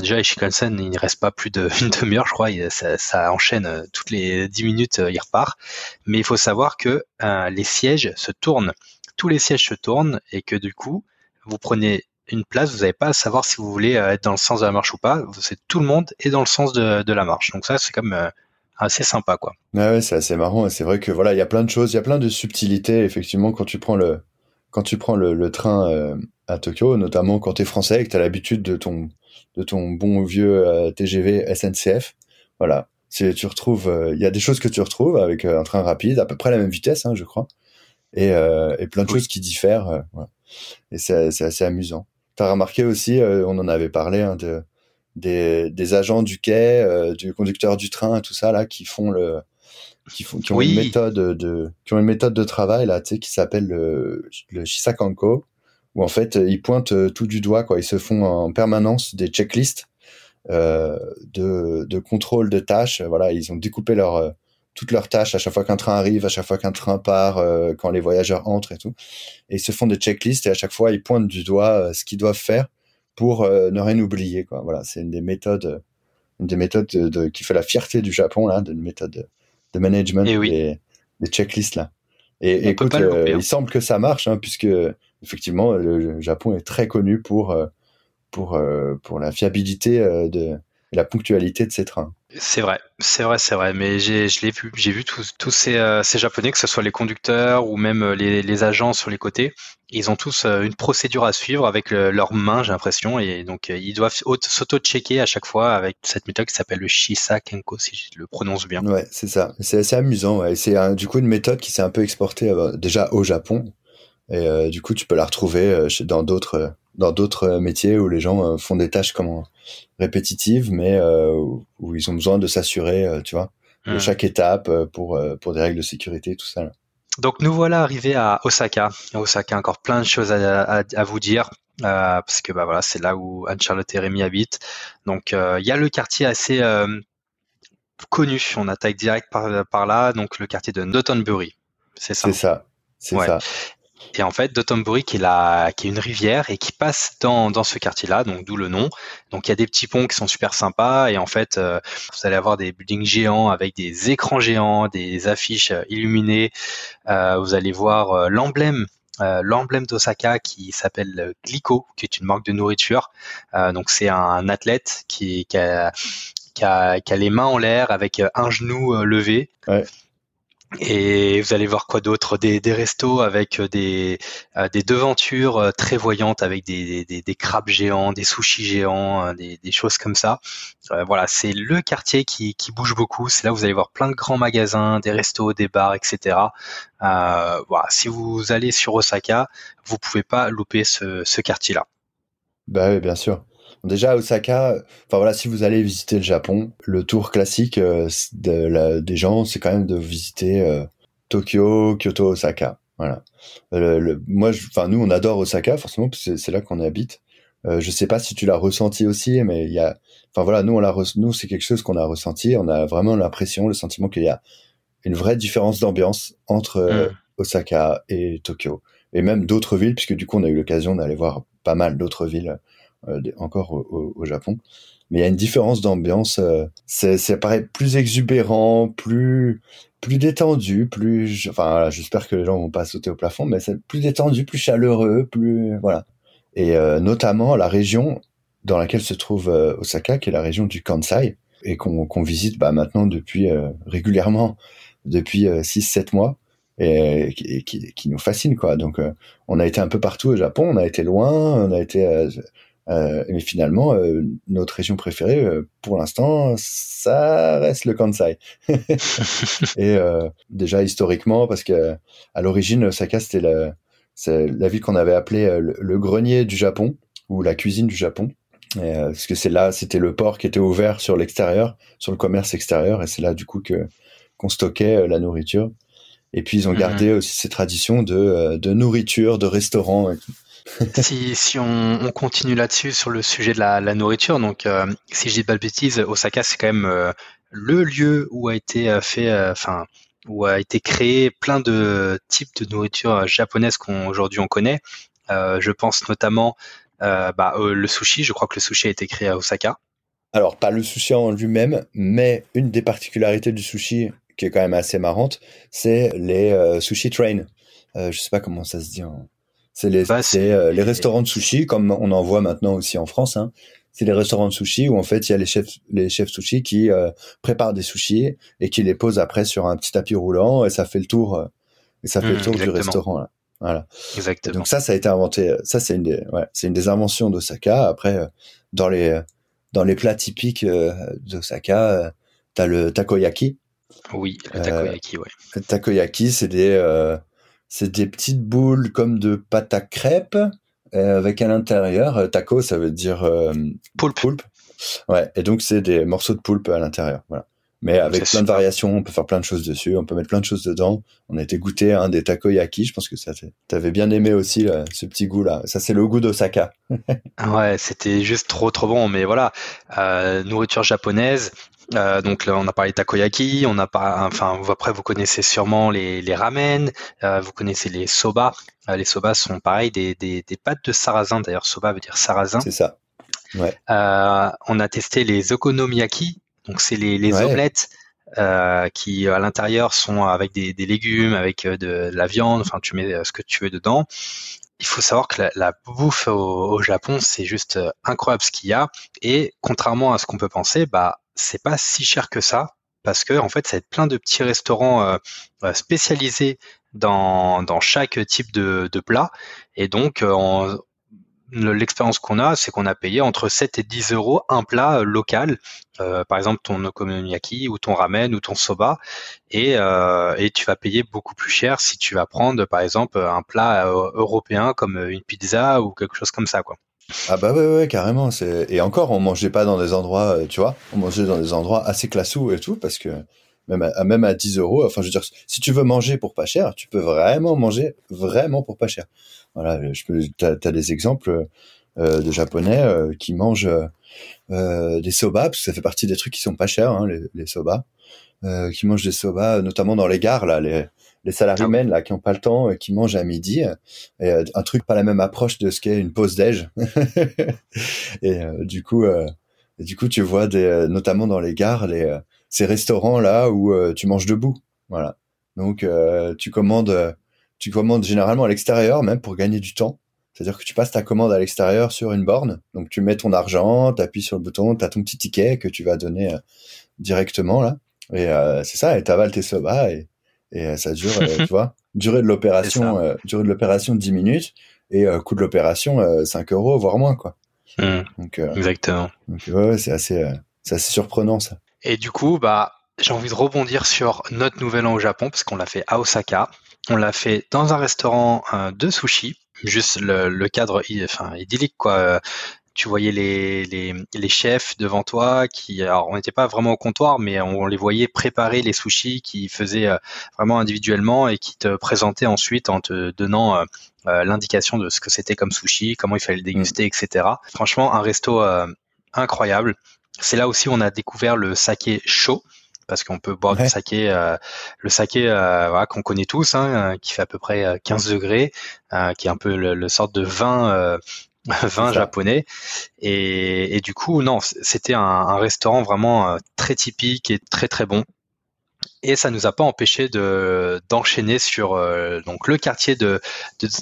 déjà les Shinkansen, il ne reste pas plus d'une demi-heure, je crois, ça, enchaîne toutes les 10 minutes, il repart. Mais il faut savoir que les sièges se tournent, tous les sièges se tournent et que du coup, vous prenez une place, vous n'avez pas à savoir si vous voulez euh, être dans le sens de la marche ou pas. C'est tout le monde est dans le sens de, la marche. Donc ça, c'est comme euh, assez sympa, quoi. ouais, c'est assez marrant. C'est vrai que voilà, il y a plein de choses, il y a plein de subtilités. Effectivement, quand tu prends le train euh, à Tokyo, notamment quand tu es français et que tu as l'habitude de ton de ton bon vieux TGV SNCF, voilà, tu retrouves, il y a des choses que tu retrouves avec un train rapide, à peu près la même vitesse, hein, je crois, et, et plein de choses qui diffèrent. Et c'est assez amusant. T'as remarqué aussi, euh, on en avait parlé, hein, de, des, des, agents du quai, euh, du conducteur du train, tout ça là, qui font le, qui font, qui ont une méthode de, qui ont une méthode de travail là, tu sais, qui s'appelle le, le Shisakanko, où en fait ils pointent euh, tout du doigt, quoi. Ils se font en permanence des checklists euh, de, de contrôle de tâches. Voilà, ils ont découpé leur toutes leurs tâches à chaque fois qu'un train arrive, à chaque fois qu'un train part, euh, quand les voyageurs entrent et tout. Et ils se font des checklists et à chaque fois ils pointent du doigt euh, ce qu'ils doivent faire pour euh, ne rien oublier. Quoi. Voilà, c'est une des méthodes, une des méthodes de, qui fait la fierté du Japon là, d'une méthode de, management et eh des, des, checklists là. Et, écoute, hein. il semble que ça marche hein, puisque effectivement le Japon est très connu pour pour pour la fiabilité de la ponctualité de ces trains. C'est vrai, c'est vrai, c'est vrai. Mais j'ai, je l'ai vu, j'ai vu tous, ces, euh, ces, japonais, que ce soit les conducteurs ou même euh, les, les agents sur les côtés, ils ont tous euh, une procédure à suivre avec leurs mains, j'ai l'impression, et donc ils doivent s'auto-checker à chaque fois avec cette méthode qui s'appelle le Shisa Kenko, si je le prononce bien. Ouais, c'est ça. C'est assez amusant. Ouais. C'est du coup une méthode qui s'est un peu exportée déjà au Japon, et du coup tu peux la retrouver dans d'autres dans d'autres métiers où les gens font des tâches comme répétitives, mais euh, où ils ont besoin de s'assurer, euh, tu vois, de hmm. chaque étape euh, pour pour des règles de sécurité, tout ça. Donc nous voilà arrivés à Osaka. À Osaka, encore plein de choses à, à, vous dire. Euh, parce que bah voilà, c'est là où Anne-Charlotte et Rémi habitent. Donc il y a le quartier assez euh, connu, on attaque direct par, par là, donc le quartier de Dotonbury. C'est ça. C'est ça. C'est ça. Et en fait, Dotonbori, qui est, la, qui est une rivière et qui passe dans, dans ce quartier-là, donc d'où le nom. Donc il y a des petits ponts qui sont super sympas et en fait, euh, vous allez avoir des buildings géants avec des écrans géants, des affiches euh, illuminées. Euh, vous allez voir l'emblème l'emblème d'Osaka qui s'appelle Glico, qui est une marque de nourriture. donc c'est un athlète qui, qui, a, qui, a, qui, a, les mains en l'air avec un genou levé. Ouais. Et vous allez voir quoi d'autre? Des, des restos avec euh, des, euh, des devantures euh, très voyantes avec des, des, des crabes géants, des sushis géants, des, choses comme ça. voilà, c'est le quartier qui, qui bouge beaucoup. C'est là où vous allez voir plein de grands magasins, des restos, des bars, etc. Euh, voilà, si vous allez sur Osaka, vous pouvez pas louper ce, ce quartier-là. Bah oui, bien sûr. Déjà à Osaka, enfin voilà, si vous allez visiter le Japon, le tour classique euh, de des gens, c'est quand même de visiter euh, Tokyo, Kyoto, Osaka. Voilà. Le, moi, enfin nous, on adore Osaka forcément, parce que c'est là qu'on habite. Euh, je sais pas si tu l'as ressenti aussi, mais il y a, enfin voilà, nous on l'a, nous c'est quelque chose qu'on a ressenti. On a vraiment l'impression, le sentiment qu'il y a une vraie différence d'ambiance entre euh, mm. Osaka et Tokyo, et même d'autres villes, puisque du coup on a eu l'occasion d'aller voir pas mal d'autres villes euh, encore au, Japon. Mais il y a une différence d'ambiance. Euh, ça paraît plus exubérant, plus plus détendu, plus. Enfin, j'espère que les gens vont pas sauter au plafond, mais c'est plus détendu, plus chaleureux, plus voilà. Et euh, notamment la région dans laquelle se trouve Osaka, qui est la région du Kansai, et qu'on, qu'on visite bah, maintenant depuis régulièrement depuis 6-7 mois et, qui, nous fascine quoi. Donc on a été un peu partout au Japon, on a été loin, on a été euh, mais finalement, euh, notre région préférée, euh, pour l'instant, ça reste le Kansai. et déjà historiquement, parce que à l'origine, Osaka, c'était la, la ville qu'on avait appelée le, grenier du Japon ou la cuisine du Japon. parce que c'est là, c'était le port qui était ouvert sur l'extérieur, sur le commerce extérieur, et c'est là du coup que qu'on stockait la nourriture. Et puis ils ont gardé mhm. aussi ces traditions de, de nourriture, de restaurant et tout. si, si on, on continue là-dessus sur le sujet de la, la nourriture, donc si je dis pas de bêtises, Osaka c'est quand même le lieu où a été fait, enfin où a été créé plein de types de nourriture japonaise qu'aujourd'hui on connaît. Euh, je pense notamment euh, bah, le sushi. Je crois que le sushi a été créé à Osaka. Alors, pas le sushi en lui-même, mais une des particularités du sushi qui est quand même assez marrante, c'est les euh, sushi train. Euh, je sais pas comment ça se dit. C'est les, bah, les restaurants de sushi, comme on en voit maintenant aussi en France. Hein. C'est les restaurants de sushi où en fait il y a les chefs, les chefs sushi qui préparent des sushis et qui les posent après sur un petit tapis roulant et ça fait le tour. et ça fait le mmh, tour du restaurant. Là. Voilà. Exactement. Donc ça, ça a été inventé. Ça, c'est une des, ouais, c'est une des inventions d'Osaka. Après, euh, dans les dans les plats typiques euh, d'Osaka, euh, t'as le takoyaki. Oui, le takoyaki, ouais. Le takoyaki, c'est des c'est des petites boules comme de pâte à crêpes avec à l'intérieur taco, ça veut dire poulpe. poulpe. Ouais, et donc c'est des morceaux de poulpe à l'intérieur. Voilà. Mais avec plein de variations, on peut faire plein de choses dessus, on peut mettre plein de choses dedans. On a été goûter un des takoyaki, je pense que ça t'avais bien aimé aussi ce petit goût là. Ça c'est le goût d'Osaka. ouais, c'était juste trop trop bon. Mais voilà, euh, nourriture japonaise. Euh, donc là, on a parlé de takoyaki, on a pas, enfin après vous connaissez sûrement les, les ramen, euh, vous connaissez les soba. Euh, les soba sont pareil des, des, des pâtes de sarrasin. D'ailleurs, soba veut dire sarrasin. C'est ça. Ouais. On a testé les okonomiyaki, donc c'est les, les omelettes qui à l'intérieur sont avec des, des légumes, avec euh, de, la viande. Enfin, tu mets ce que tu veux dedans. Il faut savoir que la, bouffe au, Japon, c'est juste euh, incroyable ce qu'il y a. Et contrairement à ce qu'on peut penser, bah c'est pas si cher que ça parce que en fait, ça va être plein de petits restaurants euh, spécialisés dans, dans chaque type de, de plat. Et donc, l'expérience qu'on a, c'est qu'on a payé entre 7 et 10 euros un plat euh, local, euh, par exemple ton okonomiyaki ou ton ramen ou ton soba, et, euh, et tu vas payer beaucoup plus cher si tu vas prendre par exemple un plat européen comme une pizza ou quelque chose comme ça, quoi. Ah bah ouais, ouais, carrément. Et encore, on mangeait pas dans des endroits, tu vois, on mangeait dans des endroits assez classous et tout, parce que même à, même à 10 euros, enfin, je veux dire, si tu veux manger pour pas cher, tu peux vraiment manger vraiment pour pas cher. Voilà, je peux, t'as, as des exemples euh, de japonais euh, qui mangent euh, des soba, parce que ça fait partie des trucs qui sont pas chers, hein, les, les soba, qui mangent des soba, notamment dans les gares là, les, les salariés ah. là qui ont pas le temps, qui mangent à midi, et, un truc pas la même approche de ce qu'est une pause déj. et du coup, du coup, tu vois des, notamment dans les gares, les ces restaurants là où tu manges debout, voilà. Donc tu commandes tu commandes généralement à l'extérieur, même pour gagner du temps. C'est-à-dire que tu passes ta commande à l'extérieur sur une borne. Donc tu mets ton argent, tu appuies sur le bouton, tu as ton petit ticket que tu vas donner euh, directement là. Et euh, c'est ça, et t'avales tes soba et, et euh, ça dure, tu vois, durée de l'opération, durée de l'opération 10 minutes et coût de l'opération 5 euros voire moins quoi. Mmh. donc, Exactement. Donc ouais, c'est assez, c'est assez surprenant ça. Et du coup, bah j'ai envie de rebondir sur notre nouvel an au Japon parce qu'on l'a fait à Osaka. On l'a fait dans un restaurant euh, de sushi, juste le, cadre enfin, idyllique quoi. Tu voyais les, les, les, chefs devant toi qui, alors on n'était pas vraiment au comptoir, mais on, les voyait préparer les sushis qui faisaient euh, vraiment individuellement et qui te présentaient ensuite en te donnant euh, l'indication de ce que c'était comme sushi, comment il fallait le déguster, mm. etc. Franchement, un resto incroyable. C'est là aussi où on a découvert le saké chaud parce qu'on peut boire du saké, euh, le saké euh, voilà, qu'on connaît tous, hein, euh, qui fait à peu près 15 degrés, qui est un peu le, le sorte de vin. vin japonais. Et, et, du coup non c'était un, un, restaurant vraiment très typique et très très bon. Et ça nous a pas empêché de d'enchaîner sur donc le quartier de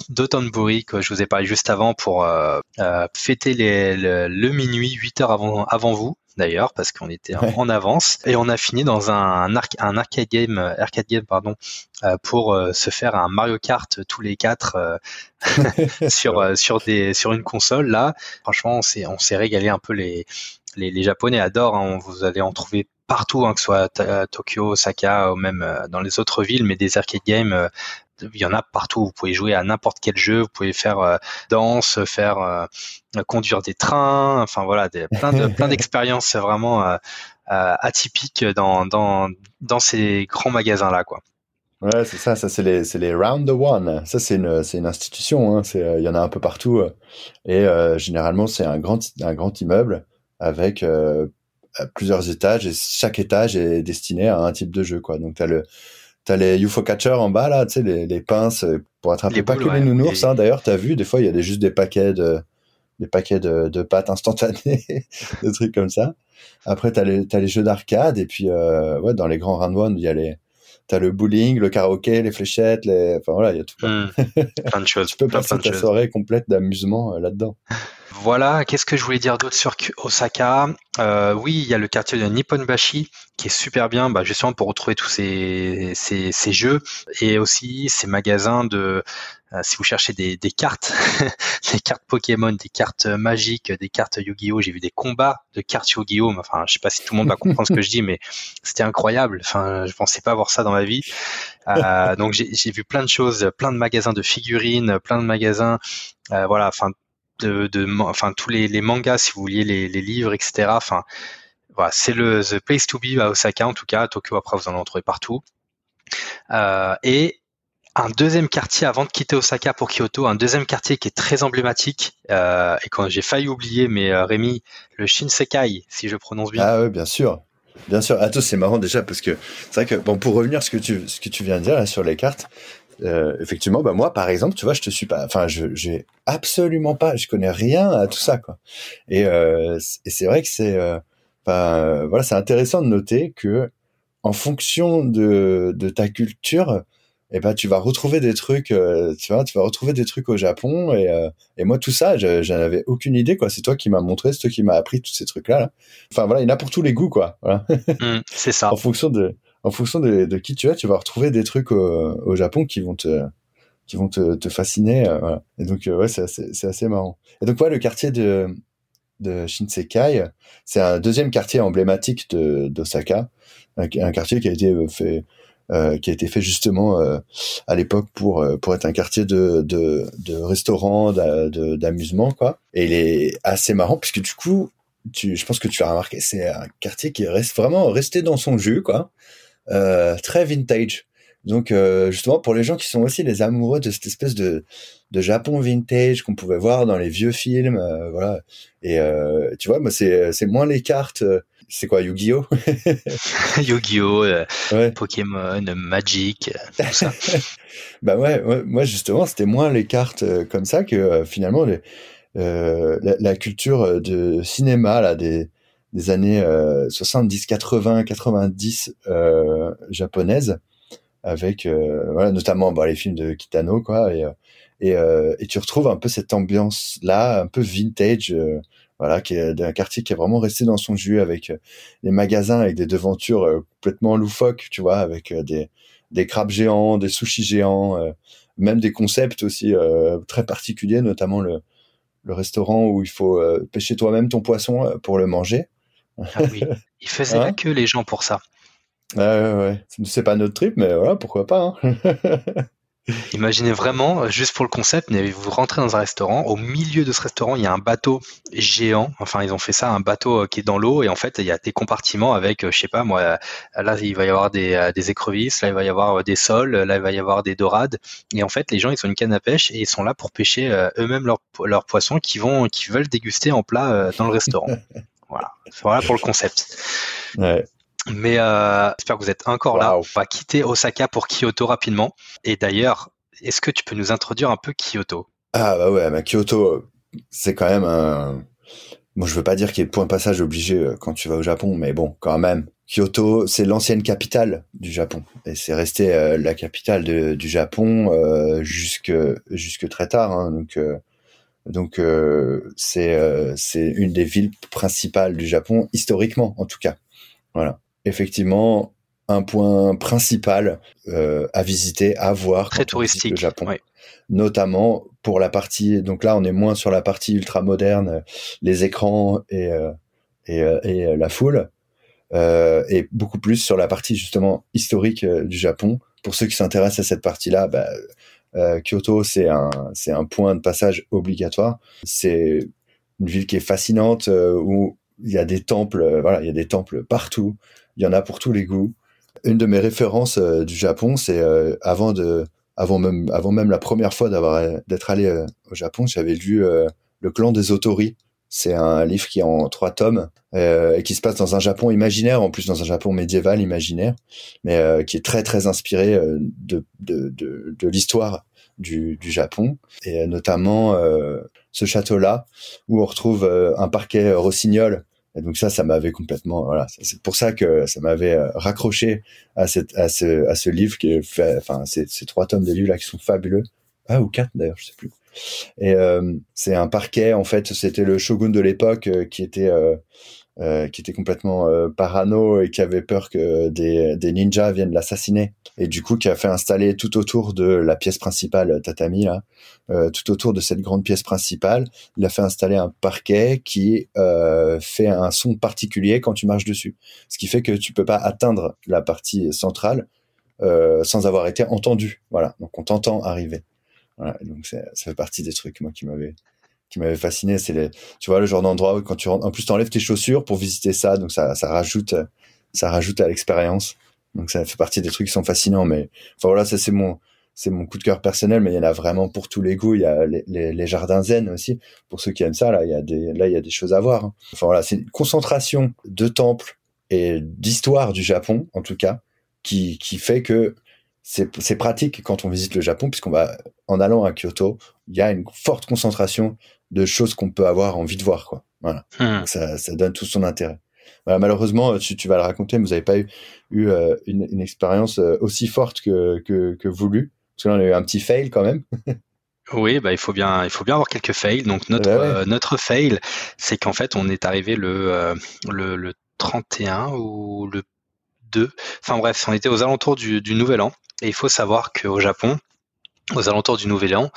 d'Otonbori que je vous ai parlé juste avant pour euh, fêter les, le, le, minuit 8 heures avant avant vous d'ailleurs parce qu'on était en avance et on a fini dans un, un arcade game arcade game pardon euh, pour euh, se faire un Mario Kart tous les quatre euh, sur sur des sur une console là franchement on s'est on s'est régalé un peu les les, les japonais adorent hein. vous allez en trouver partout, hein, que ce soit Tokyo, Osaka ou même dans les autres villes, mais des arcade games il y en a partout. Vous pouvez jouer à n'importe quel jeu. Vous pouvez faire euh, danse, faire euh, conduire des trains. Enfin voilà, plein de plein d'expériences vraiment euh, atypiques dans dans dans ces grands magasins là quoi. Ouais, c'est ça, ça c'est les, les Round the One. Ça c'est une, une institution. Hein. Il y en a un peu partout. Et généralement c'est un grand, un grand immeuble avec plusieurs étages et chaque étage est destiné à un type de jeu quoi. Donc t'as le T'as les UFO catchers en bas là, tu sais les, les pinces pour attraper pas que les nounours. Hein. D'ailleurs, t'as vu des fois il y a des, juste des paquets de des paquets de, de pâtes instantanées, des trucs comme ça. Après t'as les t'as les jeux d'arcade et puis euh, ouais dans les grands round one il y a les t'as le bowling, le karaoké, les fléchettes, les enfin voilà il y a tout. Hmm. plein de choses. tu peux passer ta soirée complète d'amusement euh, là-dedans. Voilà, qu'est-ce que je voulais dire d'autre sur Osaka? Euh, Oui, il y a le quartier de Nipponbashi qui est super bien, bah, justement pour retrouver tous ces, jeux et aussi ces magasins de, euh, si vous cherchez des, cartes, des cartes Pokémon, des cartes magiques, des cartes Yu-Gi-Oh. J'ai vu des combats de cartes Yu-Gi-Oh. Enfin, je sais pas si tout le monde va comprendre ce que je dis, mais c'était incroyable. Enfin, je pensais pas voir ça dans ma vie. Euh, donc j'ai vu plein de choses, plein de magasins de figurines, plein de magasins. Voilà, enfin de, enfin tous les, mangas si vous vouliez les, livres etc enfin voilà c'est le the place to be à Osaka en tout cas à Tokyo après vous en trouvez partout euh, et un deuxième quartier avant de quitter Osaka pour Kyoto, un deuxième quartier qui est très emblématique euh, et quand j'ai failli oublier, mais euh, Rémi, le Shinsekai, si je prononce bien. Ah oui, bien sûr, bien sûr. Attends, c'est marrant déjà parce que c'est vrai que bon, pour revenir à ce que tu ce que tu viens de dire sur les cartes, euh, effectivement, bah moi, par exemple, tu vois, je te suis pas, enfin, je j'ai absolument pas, je connais rien à tout ça, quoi. Et, euh, et c'est vrai que c'est, euh, voilà, c'est intéressant de noter que en fonction de, de ta culture, eh ben tu vas retrouver des trucs, euh, tu vois, tu vas retrouver des trucs au Japon et, euh, et moi tout ça, j'en avais aucune idée quoi. C'est toi qui m'as montré, c'est toi qui m'as appris tous ces trucs là, Enfin voilà, il y en a pour tous les goûts quoi. Voilà. Mmh, c'est ça. en fonction de, en fonction de, qui tu es, tu vas retrouver des trucs au, Japon qui vont te, qui vont te, fasciner. Euh. Et donc ouais, c'est assez, assez marrant. Et donc ouais, le quartier de de Shinsekai, c'est un deuxième quartier emblématique d'Osaka, un, quartier qui a été fait euh, qui a été fait justement euh, à l'époque pour euh, pour être un quartier de de, de restaurants, d'amusement quoi. Et il est assez marrant puisque du coup, tu, je pense que tu as remarqué, c'est un quartier qui reste vraiment resté dans son jus quoi, très vintage. Donc justement pour les gens qui sont aussi les amoureux de cette espèce de de Japon vintage qu'on pouvait voir dans les vieux films, voilà. Et tu vois, moi c'est c'est moins les cartes c'est quoi Yu-Gi-Oh? Yu-Gi-Oh, euh, Pokémon, Magic, tout ça. bah ouais, moi justement, c'était moins les cartes euh, comme ça que euh, finalement les, la, la, culture de cinéma là des des années 70, 80, 90 japonaises avec voilà notamment bah, les films de Kitano quoi et et, et tu retrouves un peu cette ambiance là un peu vintage voilà, qui est d'un quartier qui est vraiment resté dans son jus avec euh, des magasins avec des devantures euh, complètement loufoques, tu vois, avec euh, des des crabes géants, des sushis géants, même des concepts aussi très particuliers, notamment le le restaurant où il faut pêcher toi-même ton poisson pour le manger. Ah oui, il faisait hein que les gens pour ça. Ouais, ouais, ouais. C'est pas notre trip, mais voilà, pourquoi pas. Hein Imaginez vraiment, euh, juste pour le concept, vous rentrez dans un restaurant, au milieu de ce restaurant, il y a un bateau géant. Enfin, ils ont fait ça, un bateau euh, qui est dans l'eau, et en fait, il y a des compartiments avec, euh, je sais pas moi, là il va y avoir des, des écrevisses, là il va y avoir des sols, là il va y avoir des dorades, et en fait, les gens ils ont une canne à pêche et ils sont là pour pêcher eux-mêmes leurs leur poissons qui vont, qui veulent déguster en plat dans le restaurant. voilà, voilà pour le concept. Ouais. Mais euh, j'espère que vous êtes encore là. On va quitter Osaka pour Kyoto rapidement. Et d'ailleurs, est-ce que tu peux nous introduire un peu Kyoto? Ah bah ouais, mais Kyoto, c'est quand même un... Bon, je veux pas dire qu'il y ait le point de passage obligé euh, quand tu vas au Japon, mais bon, quand même. Kyoto, c'est l'ancienne capitale du Japon. Et c'est resté euh, la capitale de, du Japon euh, jusque, jusque très tard. Hein, donc... Euh, donc c'est c'est une des villes principales du Japon historiquement en tout cas. Voilà effectivement un point principal euh, à visiter, à voir. Très touristique. Le Japon. Notamment pour la partie, donc là on est moins sur la partie ultra moderne, les écrans et, euh, et, euh, et, la foule, et beaucoup plus sur la partie justement historique du Japon. Pour ceux qui s'intéressent à cette partie-là, bah, Kyoto c'est un c'est un point de passage obligatoire. C'est une ville qui est fascinante où il y a des temples, voilà, il y a des temples partout il y en a pour tous les goûts. une de mes références du Japon, c'est avant de, avant même, avant même la première fois d'avoir d'être allé au Japon, j'avais lu Le Clan des Otori. C'est un livre qui est en trois tomes et qui se passe dans un Japon imaginaire, en plus dans un Japon médiéval imaginaire, mais qui est très très inspiré de de, de, de l'histoire du, du, Japon et notamment ce château-là où on retrouve un parquet rossignol et donc ça, ça m'avait complètement, voilà, c'est pour ça que ça m'avait euh, raccroché à cette, à ce, à ce livre qui est fait, enfin, ces, ces trois tomes de livres là qui sont fabuleux. Ah, ou quatre d'ailleurs, je sais plus. Et euh, c'est un parquet, en fait, c'était le shogun de l'époque euh, qui était euh, qui était complètement parano et qui avait peur que des, des ninjas viennent l'assassiner et du coup qui a fait installer tout autour de la pièce principale tatami là, tout autour de cette grande pièce principale, il a fait installer un parquet qui fait un son particulier quand tu marches dessus, ce qui fait que tu peux pas atteindre la partie centrale sans avoir été entendu. Voilà, donc on t'entend arriver. Voilà, donc ça fait partie des trucs moi qui m'avait qui m'avait fasciné, c'est les, tu vois, le genre d'endroit où quand tu en plus t'enlèves tes chaussures pour visiter ça, donc ça, ça rajoute, ça rajoute à l'expérience. Donc ça fait partie des trucs qui sont fascinants, mais enfin voilà, ça c'est mon, c'est mon coup de cœur personnel, mais il y en a vraiment pour tous les goûts. Il y a les, les, jardins zen aussi. Pour ceux qui aiment ça, là, il y a des, là, il y a des choses à voir. Hein. Enfin voilà, c'est une concentration de temples et d'histoire du Japon, en tout cas, qui, qui fait que c'est pratique quand on visite le Japon, puisqu'on va, en allant à Kyoto, il y a une forte concentration de choses qu'on peut avoir envie de voir, quoi. Voilà. Hmm. Ça, ça donne tout son intérêt. Voilà, malheureusement, tu, tu vas le raconter, mais vous n'avez pas eu, eu euh, une, une, expérience euh, aussi forte que, que, que voulu. Parce que là, on a eu un petit fail quand même. Oui, bah il faut bien, il faut bien avoir quelques fails. Donc notre euh, notre fail, c'est qu'en fait on est arrivé le, le, le 31 ou le 2. Enfin bref, on était aux alentours du, du Nouvel An. Et il faut savoir qu'au Japon, aux alentours du Nouvel An,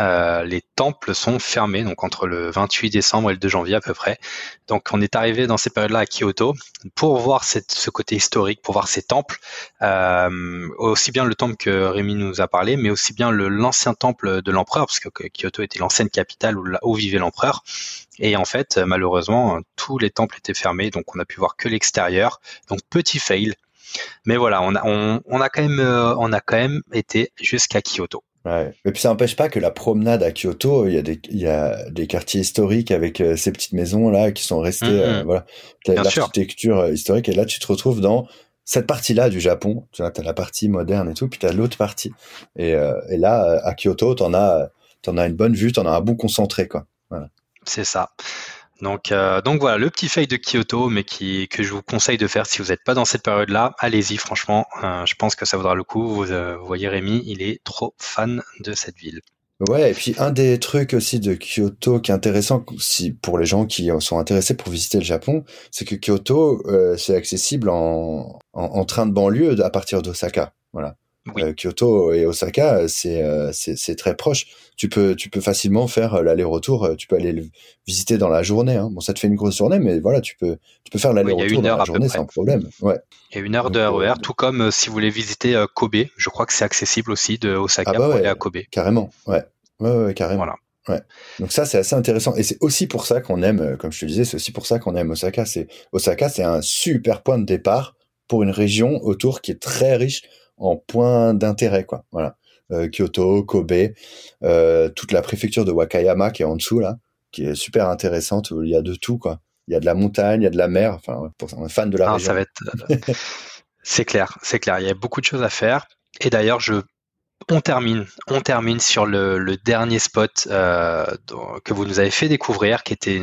euh, les temples sont fermés, donc entre le 28 décembre et le 2 janvier à peu près. Donc on est arrivé dans ces périodes-là à Kyoto pour voir ce côté historique, pour voir ces temples, euh, aussi bien le temple que Rémi nous a parlé, mais aussi bien l'ancien temple de l'empereur, parce que Kyoto était l'ancienne capitale où, vivait l'empereur. Et en fait, malheureusement, tous les temples étaient fermés, donc on a pu voir que l'extérieur. Donc petit fail. Mais voilà, on a, on a quand même, euh, on a quand même été jusqu'à Kyoto. Ouais. Et puis ça n'empêche pas que la promenade à Kyoto, il y a des, il y a des quartiers historiques avec euh, ces petites maisons là qui sont restées, euh, mm-hmm. voilà, l'architecture euh, historique. Et là, tu te retrouves dans cette partie-là du Japon. Tu vois, as la partie moderne et tout, puis tu as l'autre partie. Et, et là, à Kyoto, t'en as, t'en as une bonne vue, t'en as un bon concentré, quoi. Voilà. C'est ça. Donc, euh, donc voilà, le petit fail de Kyoto, mais qui, que je vous conseille de faire si vous n'êtes pas dans cette période-là. Allez-y, franchement, euh, je pense que ça vaudra le coup. Vous, euh, voyez Rémi, il est trop fan de cette ville. Ouais, et puis un des trucs aussi de Kyoto qui est intéressant si, pour les gens qui sont intéressés pour visiter le Japon, c'est que Kyoto, c'est accessible en, en, en, train de banlieue à partir d'Osaka. Voilà. Kyoto et Osaka, c'est très proche. Tu peux tu peux facilement faire euh, l'aller-retour. Tu peux aller le visiter dans la journée. Hein. Bon, ça te fait une grosse journée, mais voilà, tu peux tu peux faire l'aller-retour dans la journée sans problème. Ouais. Il y a une heure de RER, tout comme si vous voulez visiter Kobe. Je crois que c'est accessible aussi de Osaka ah bah pour aller à Kobe. Carrément, ouais, ouais, ouais carrément. Voilà. Ouais. Donc ça, c'est assez intéressant. Et c'est aussi pour ça qu'on aime, comme je te disais, c'est aussi pour ça qu'on aime Osaka. C'est Osaka, c'est un super point de départ pour une région autour qui est très riche en points d'intérêt, quoi. Voilà. Euh, Kyoto, Kobe, euh, toute la préfecture de Wakayama qui est en dessous là, qui est super intéressante. Où il y a de tout, quoi. Il y a de la montagne, il y a de la mer. Enfin, pour un fan de la région. Ça va être. Euh, c'est clair, c'est clair. Il y a beaucoup de choses à faire. Et d'ailleurs, je on termine, on termine sur le, dernier spot euh, que vous nous avez fait découvrir, qui était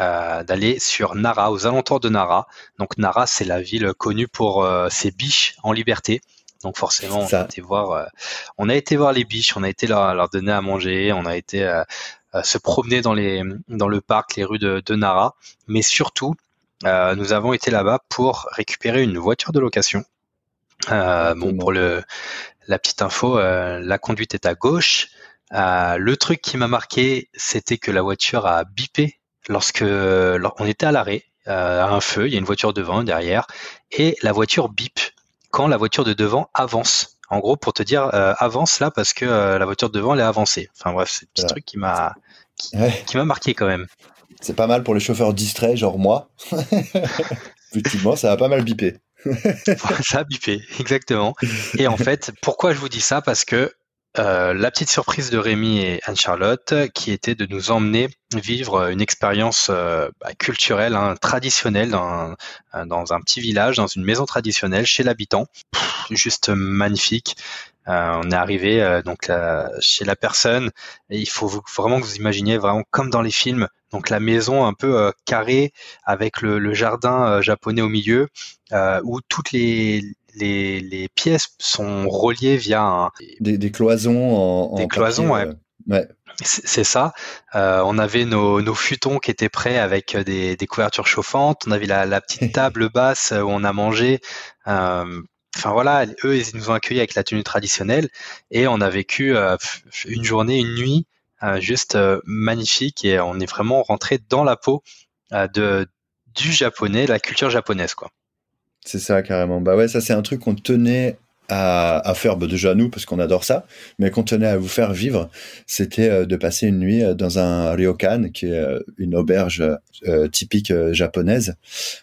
euh, d'aller sur Nara, aux alentours de Nara. Donc Nara, c'est la ville connue pour ses biches en liberté. Donc forcément, on a été voir, euh, on a été voir les biches, on a été leur, leur donner à manger, on a été euh, euh, se promener dans les dans le parc, les rues de, de Nara, mais surtout, nous avons été là-bas pour récupérer une voiture de location. bon, pour le la petite info, la conduite est à gauche. le truc qui m'a marqué, c'était que la voiture a bipé lorsque on était à l'arrêt, à un feu, il y a une voiture devant, derrière, et la voiture bip quand la voiture de devant avance. En gros, pour te dire, euh, avance là parce que euh, la voiture de devant elle est avancée. Enfin bref, c'est un petit truc qui m'a qui, m'a marqué quand même. C'est pas mal pour les chauffeurs distraits, genre moi. Effectivement, ça a pas mal bipé. ça a bipé, exactement. Et en fait, pourquoi je vous dis ça? Parce que euh, la petite surprise de Rémi et Anne-Charlotte, qui était de nous emmener vivre une expérience euh, bah, culturelle, hein, traditionnelle, dans, dans, un petit village, dans une maison traditionnelle, chez l'habitant. Juste magnifique. Euh, on est arrivé donc chez la personne et il faut vraiment que vous imaginiez vraiment comme dans les films. Donc la maison un peu carrée avec le, le jardin japonais au milieu, où toutes les, les, pièces sont reliées via des, cloisons en, des cloisons, ouais. Euh, c'est ça. Euh, on avait nos, futons qui étaient prêts avec des, couvertures chauffantes. On avait la, petite table basse où on a mangé. Euh, enfin voilà, eux, ils nous ont accueillis avec la tenue traditionnelle et on a vécu une journée, une nuit juste magnifique et on est vraiment rentré dans la peau de du japonais, la culture japonaise, quoi. C'est ça, carrément. Bah ouais, ça, c'est un truc qu'on tenait à, faire bah, déjà nous parce qu'on adore ça, mais qu'on tenait à vous faire vivre, c'était euh, de passer une nuit euh, dans un ryokan, qui est euh, une auberge typique japonaise,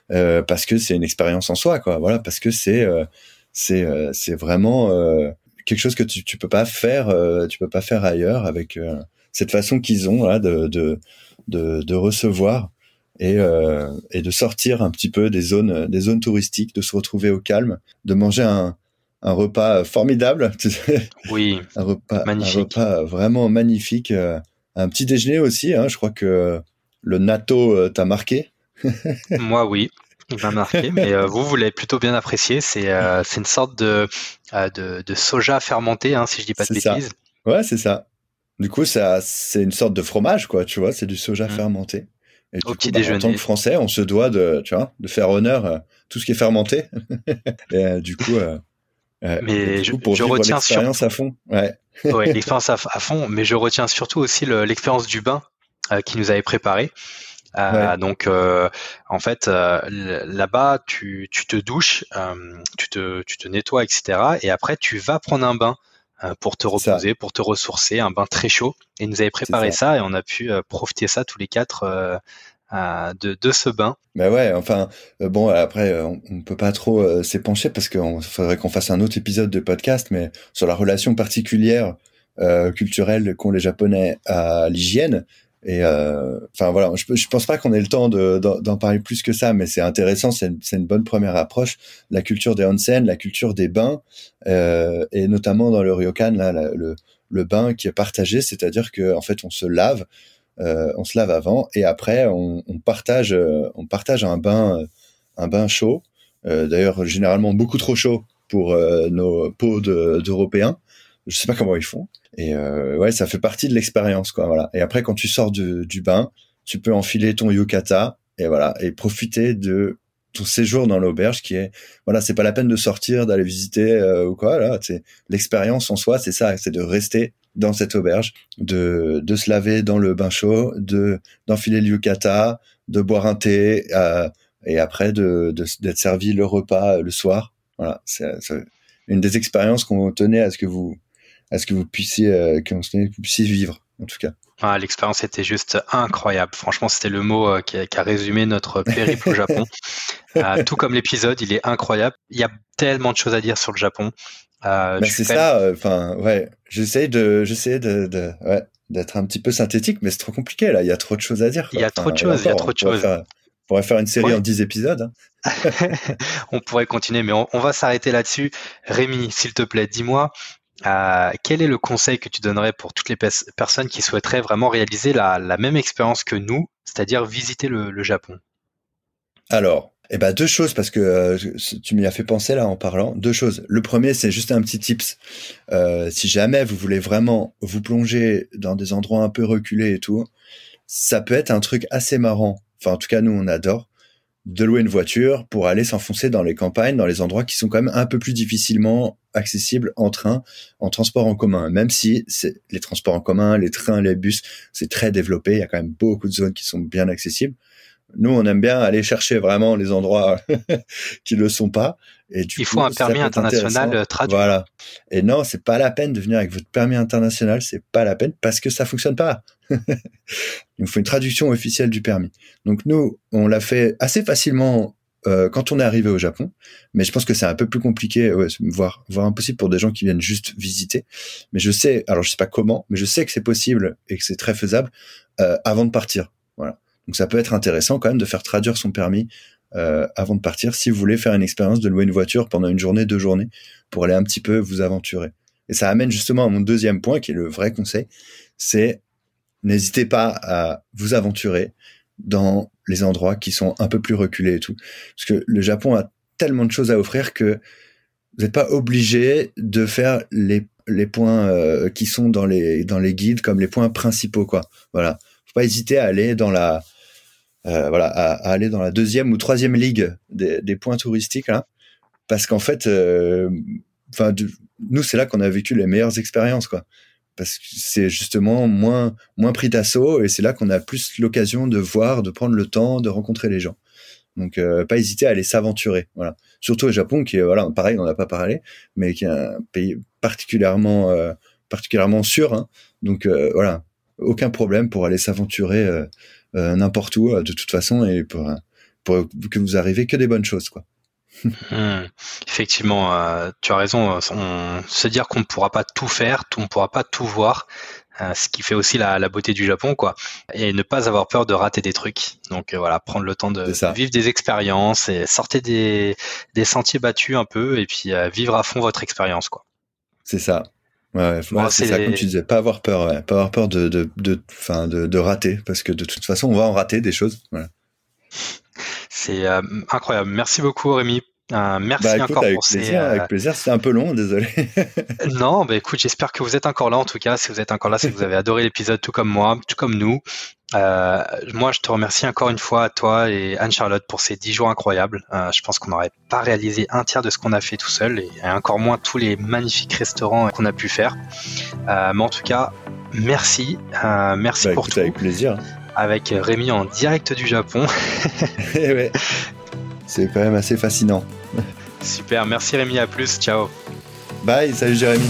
parce que c'est une expérience en soi, quoi. Voilà, parce que c'est c'est vraiment quelque chose que tu, tu peux pas faire, tu peux pas faire ailleurs avec cette façon qu'ils ont là de de, de recevoir et, euh, et de sortir un petit peu des zones, des zones touristiques, de se retrouver au calme, de manger un, un repas formidable. Oui, un repas, magnifique. un repas vraiment magnifique. Euh, un petit déjeuner aussi. Hein, je crois que le natto euh, t'a marqué. Moi, oui. Il m'a marqué, mais vous, vous l'avez plutôt bien apprécié. C'est euh, une sorte de, de, de, soja fermenté, hein, si je dis pas de bêtises. Ça. Ouais, c'est ça. Du coup, ça, c'est une sorte de fromage, quoi. Tu vois, c'est du soja mmh. fermenté. Et au petit déjeuner. Bah, en tant que Français, on se doit de, tu vois, de faire honneur à tout ce qui est fermenté. et euh, du coup, euh, euh mais je, pour je retiens l'expérience à fond. Ouais. ouais l'expérience à, fond, mais je retiens surtout aussi l'expérience du bain euh, qui nous avait préparé. Euh, Donc, euh, en fait, là-bas, tu, tu, te douches, tu, te, tu te nettoies, etc. Et après, tu vas prendre un bain pour te reposer, pour te ressourcer, un bain très chaud. Et il nous avait préparé ça. et on a pu profiter ça tous les quatre de, de, ce bain. Ben ouais, enfin, euh, bon, après, on, ne peut pas trop euh, s'épancher parce qu'il faudrait qu'on fasse un autre épisode de podcast, mais sur la relation particulière euh, culturelle qu'ont les Japonais à l'hygiène. Et enfin voilà, je, je pense pas qu'on ait le temps d'en parler plus que ça, mais c'est intéressant, c'est une, une, bonne première approche. La culture des onsen, la culture des bains, et notamment dans le ryokan, là, le, le bain qui est partagé, c'est-à-dire que en fait on se lave euh, on se lave avant et après on, partage euh, on partage un bain un bain chaud euh, d'ailleurs généralement beaucoup trop chaud pour nos peaux d'Européens je sais pas comment ils font et ouais ça fait partie de l'expérience quoi voilà et après quand tu sors du, du bain tu peux enfiler ton yukata et voilà et profiter de ton séjour dans l'auberge qui est voilà c'est pas la peine de sortir d'aller visiter ou quoi là c'est l'expérience en soi c'est ça c'est de rester dans cette auberge, de, de se laver dans le bain chaud, de d'enfiler le yukata, de boire un thé euh, et après de d'être servi le repas le soir. Voilà, c'est une des expériences qu'on tenait à ce que vous à ce que vous puissiez euh, que vous puissiez vivre en tout cas. Ah, L'expérience était juste incroyable. Franchement, c'était le mot euh, qui, a, qui, a, résumé notre périple au Japon. Euh, tout comme l'épisode, il est incroyable. Il y a tellement de choses à dire sur le Japon. Euh, bah, c'est ça. Enfin, ouais. J'essaie de, j'essaie de, de ouais, d'être un petit peu synthétique, mais c'est trop compliqué là. Il y a trop de choses à dire. Il y a trop de choses. Il y a trop de choses. on pourrait faire une série en 10 épisodes. Hein. on pourrait continuer, mais on, va s'arrêter là-dessus. Rémi, s'il te plaît, dis-moi. Euh, quel est le conseil que tu donnerais pour toutes les personnes qui souhaiteraient vraiment réaliser la, même expérience que nous, c'est-à-dire visiter le, le Japon? Alors, eh ben deux choses parce que euh, tu m'y as fait penser là en parlant. Deux choses. Le premier, c'est juste un petit tips. Euh, si jamais vous voulez vraiment vous plonger dans des endroits un peu reculés et tout, ça peut être un truc assez marrant. Enfin, en tout cas, nous on adore de louer une voiture pour aller s'enfoncer dans les campagnes, dans les endroits qui sont quand même un peu plus difficilement accessibles en train, en transport en commun. Même si les transports en commun, les trains, les bus, c'est très développé. Il y a quand même beaucoup de zones qui sont bien accessibles nous, on aime bien aller chercher vraiment les endroits qui le sont pas. Et du Il faut un permis international euh, traduit. Voilà. Et non, c'est pas la peine de venir avec votre permis international. C'est pas la peine parce que ça fonctionne pas. Il faut une traduction officielle du permis. Donc nous, on l'a fait assez facilement euh, quand on est arrivé au Japon, mais je pense que c'est un peu plus compliqué, voire, voire impossible pour des gens qui viennent juste visiter. Mais je sais, alors je sais pas comment, mais je sais que c'est possible et que c'est très faisable euh, avant de partir. Voilà. Donc ça peut être intéressant quand même de faire traduire son permis euh, avant de partir si vous voulez faire une expérience de louer une voiture pendant une journée, deux journées, pour aller un petit peu vous aventurer. Et ça amène justement à mon deuxième point, qui est le vrai conseil, c'est n'hésitez pas à vous aventurer dans les endroits qui sont un peu plus reculés et tout. Parce que le Japon a tellement de choses à offrir que vous n'êtes pas obligé de faire les, les points euh, qui sont dans les, dans les guides comme les points principaux, quoi. Voilà. Faut pas hésiter à aller dans la, euh, voilà, à, aller dans la deuxième ou troisième ligue des, des points touristiques, là. Parce qu'en fait, euh, enfin, nous, c'est là qu'on a vécu les meilleures expériences, quoi parce que c'est justement moins moins pris d'assaut et c'est là qu'on a plus l'occasion de voir, de prendre le temps, de rencontrer les gens. Donc euh, pas hésiter à aller s'aventurer, voilà. Surtout au Japon qui est voilà, pareil, on n'a pas parlé, mais qui est un pays particulièrement euh, particulièrement sûr. Hein. Donc euh, voilà, aucun problème pour aller s'aventurer n'importe où de toute façon et pour pour que vous arrivez que des bonnes choses quoi. Hmm. Effectivement, euh, tu as raison. se dire qu'on ne pourra pas tout faire, on ne pourra pas tout voir, euh, ce qui fait aussi la, beauté du Japon, quoi. Et ne pas avoir peur de rater des trucs. Donc euh, voilà, prendre le temps de, vivre des expériences et sortir des, sentiers battus un peu et puis vivre à fond votre expérience, quoi. C'est ça. Ouais, c'est ça, comme tu disais, pas avoir peur, pas avoir peur de de, de, de, rater, parce que de toute façon, on va en rater des choses. C'est incroyable. Merci beaucoup Rémi euh, merci bah, encore avec pour plaisir, ces, Avec plaisir, c'était un peu long, désolé. non, bah écoute, j'espère que vous êtes encore là en tout cas. Si vous êtes encore là, c'est que vous avez adoré l'épisode, tout comme moi, tout comme nous. Euh, moi, je te remercie encore une fois à toi et Anne-Charlotte pour ces dix jours incroyables. Euh, je pense qu'on n'aurait pas réalisé un tiers de ce qu'on a fait tout seul et, encore moins tous les magnifiques restaurants qu'on a pu faire. Euh, mais en tout cas, merci, merci bah, pour écoute, tout. Avec plaisir. Avec Rémi en direct du Japon. Eh ouais. C'est quand même assez fascinant. Super, merci Rémi, à plus, ciao. Bye, salut Jérémy.